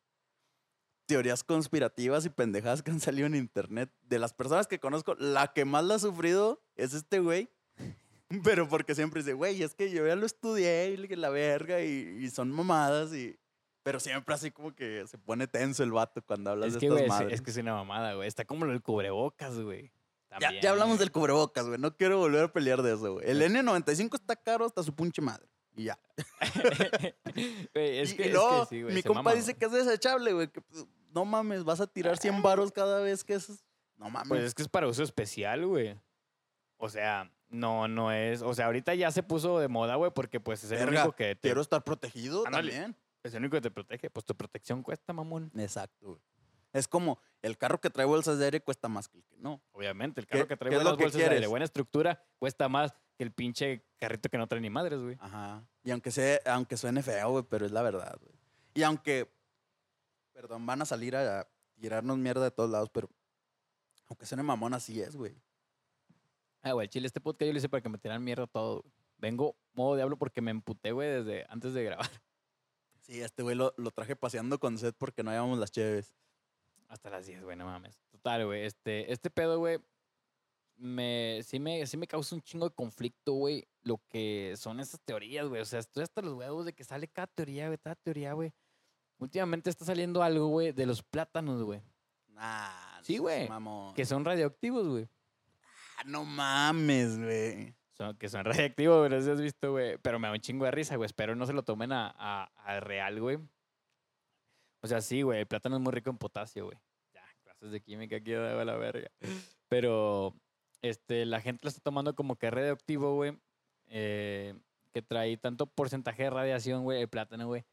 [SPEAKER 1] teorías conspirativas y pendejadas que han salido en internet, de las personas que conozco, la que más la ha sufrido es este güey. Pero porque siempre dice, güey, es que yo ya lo estudié y la verga y, y son mamadas y... Pero siempre así como que se pone tenso el vato cuando hablas
[SPEAKER 2] Es
[SPEAKER 1] de
[SPEAKER 2] que,
[SPEAKER 1] estas madres.
[SPEAKER 2] es que es una mamada, güey. Está como del cubrebocas, güey.
[SPEAKER 1] ya, ya hablamos del cubrebocas, güey. No quiero volver a pelear de eso, güey. El N95 está caro hasta su pinche madre. Y ya.
[SPEAKER 2] Güey, es
[SPEAKER 1] y,
[SPEAKER 2] que,
[SPEAKER 1] y
[SPEAKER 2] es
[SPEAKER 1] luego,
[SPEAKER 2] que sí, güey,
[SPEAKER 1] mi compa
[SPEAKER 2] mama,
[SPEAKER 1] dice que es desechable, güey. Pues, no mames, vas a tirar 100 varos cada vez que es. No mames.
[SPEAKER 2] Pues es que es para uso especial, güey. O sea, no, no es. O sea, ahorita ya se puso de moda, güey, porque pues es el
[SPEAKER 1] Verga,
[SPEAKER 2] único que te,
[SPEAKER 1] Quiero estar protegido
[SPEAKER 2] Ándale.
[SPEAKER 1] también.
[SPEAKER 2] es el único que te protege. Pues tu protección cuesta, mamón.
[SPEAKER 1] Exacto, güey. Es como el carro que trae bolsas de aire cuesta más que el que no.
[SPEAKER 2] Obviamente, el
[SPEAKER 1] ¿Qué-
[SPEAKER 2] carro que trae
[SPEAKER 1] qué es lo
[SPEAKER 2] buenas
[SPEAKER 1] que
[SPEAKER 2] bolsas de aire, buena estructura, cuesta más que el pinche carrito que no trae ni madres, güey.
[SPEAKER 1] Ajá. Y aunque, sea, aunque suene feo, güey, pero es la verdad, güey. Y aunque, perdón, van a salir a tirarnos mierda de todos lados, pero aunque suene mamón, así es, güey.
[SPEAKER 2] Ah, güey, chile, este podcast yo lo hice para que me tiraran mierda todo. güey. Vengo modo diablo porque me emputé, güey, desde antes de grabar.
[SPEAKER 1] Sí, este güey lo, lo traje paseando con Seth porque no llevamos las cheves.
[SPEAKER 2] Hasta las 10, güey, no mames. Total, güey. Este, este pedo, güey, me, sí, me, sí me causa un chingo de conflicto, güey, lo que son esas teorías, güey. O sea, estoy hasta los huevos de que sale cada teoría, güey, cada teoría, güey. Últimamente está saliendo algo, güey, de los plátanos, güey,
[SPEAKER 1] Nah,
[SPEAKER 2] Sí, güey, que son radioactivos, güey.
[SPEAKER 1] No mames, güey.
[SPEAKER 2] Que son no sé si has visto, güey. Pero me da un chingo de risa, güey. Espero no se lo tomen a, a, a real, güey. O sea, sí, güey, el plátano es muy rico en potasio, güey. Ya, clases de química aquí de la verga. Pero este, la gente lo está tomando como que radioactivo, güey. eh, que trae tanto porcentaje de radiación, güey, el plátano, güey.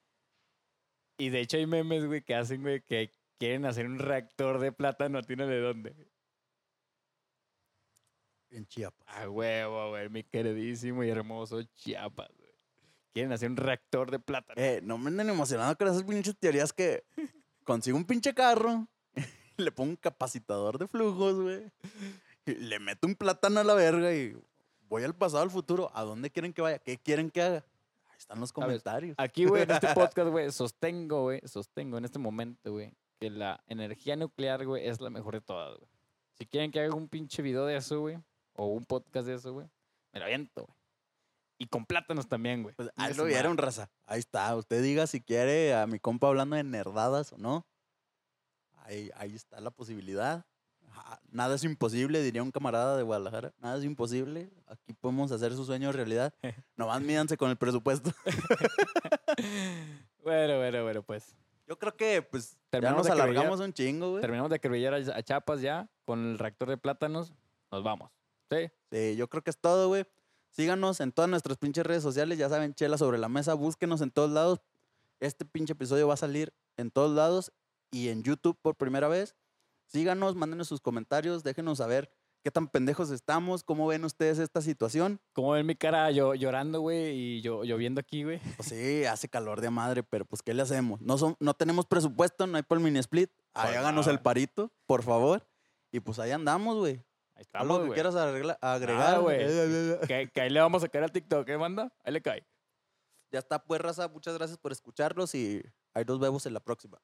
[SPEAKER 2] Y de hecho hay memes, güey, que hacen, güey, que quieren hacer un reactor de plátano. ¿Tiene de dónde?
[SPEAKER 1] En Chiapas.
[SPEAKER 2] A huevo, güey, mi queridísimo y hermoso Chiapas, güey. Quieren hacer un reactor de plátano.
[SPEAKER 1] Eh, no me anden emocionando con esas pinches teorías que consigo un pinche carro, le pongo un capacitador de flujos, güey. Le meto un plátano a la verga y voy al pasado, al futuro. ¿A dónde quieren que vaya? ¿Qué quieren que haga? Ahí están los
[SPEAKER 2] ver,
[SPEAKER 1] comentarios.
[SPEAKER 2] Aquí, güey, en este podcast, güey, sostengo, güey, sostengo en este momento, güey, que la energía nuclear, güey, es la mejor de todas, güey. Si quieren que haga un pinche video de eso, güey, o un podcast de eso, güey, me lo aviento, güey. Y con plátanos también, güey.
[SPEAKER 1] Pues, ahí lo vieron, raza. Ahí está. Usted diga si quiere a mi compa hablando de nerdadas o no. Ahí, ahí está la posibilidad. Ajá, Nada es imposible, diría un camarada de Guadalajara. Nada es imposible. Aquí podemos hacer su sueño realidad. Nomás mídanse con el presupuesto.
[SPEAKER 2] bueno, bueno, bueno, pues.
[SPEAKER 1] Yo creo que, pues, ya
[SPEAKER 2] Terminamos
[SPEAKER 1] nos
[SPEAKER 2] de acribillar.
[SPEAKER 1] alargamos un chingo, güey.
[SPEAKER 2] Terminamos de acribillar a Chapas ya con el reactor de plátanos. Nos vamos. ¿Sí?
[SPEAKER 1] Sí, yo creo que es todo, güey. Síganos en todas nuestras pinches redes sociales. Ya saben, Chela sobre la mesa. Búsquenos en todos lados. Este pinche episodio va a salir en todos lados y en YouTube por primera vez. Síganos, mándenos sus comentarios, déjenos saber qué tan pendejos estamos, cómo ven ustedes esta situación.
[SPEAKER 2] Como ven mi cara yo, llorando, güey, y yo lloviendo aquí, güey.
[SPEAKER 1] Pues sí, hace calor de madre, pero pues ¿qué le hacemos? No, son, no tenemos presupuesto, no hay por mini split. Ahí háganos el parito, por favor. Y pues ahí andamos, güey.
[SPEAKER 2] Ahí
[SPEAKER 1] Algo
[SPEAKER 2] estamos,
[SPEAKER 1] que
[SPEAKER 2] güey.
[SPEAKER 1] quieras arregla- agregar,
[SPEAKER 2] güey.
[SPEAKER 1] güey.
[SPEAKER 2] Que, que ahí le vamos a caer al TikTok, ¿eh, manda? Ahí le cae.
[SPEAKER 1] Ya está, pues, raza. Muchas gracias por escucharlos y ahí nos vemos en la próxima.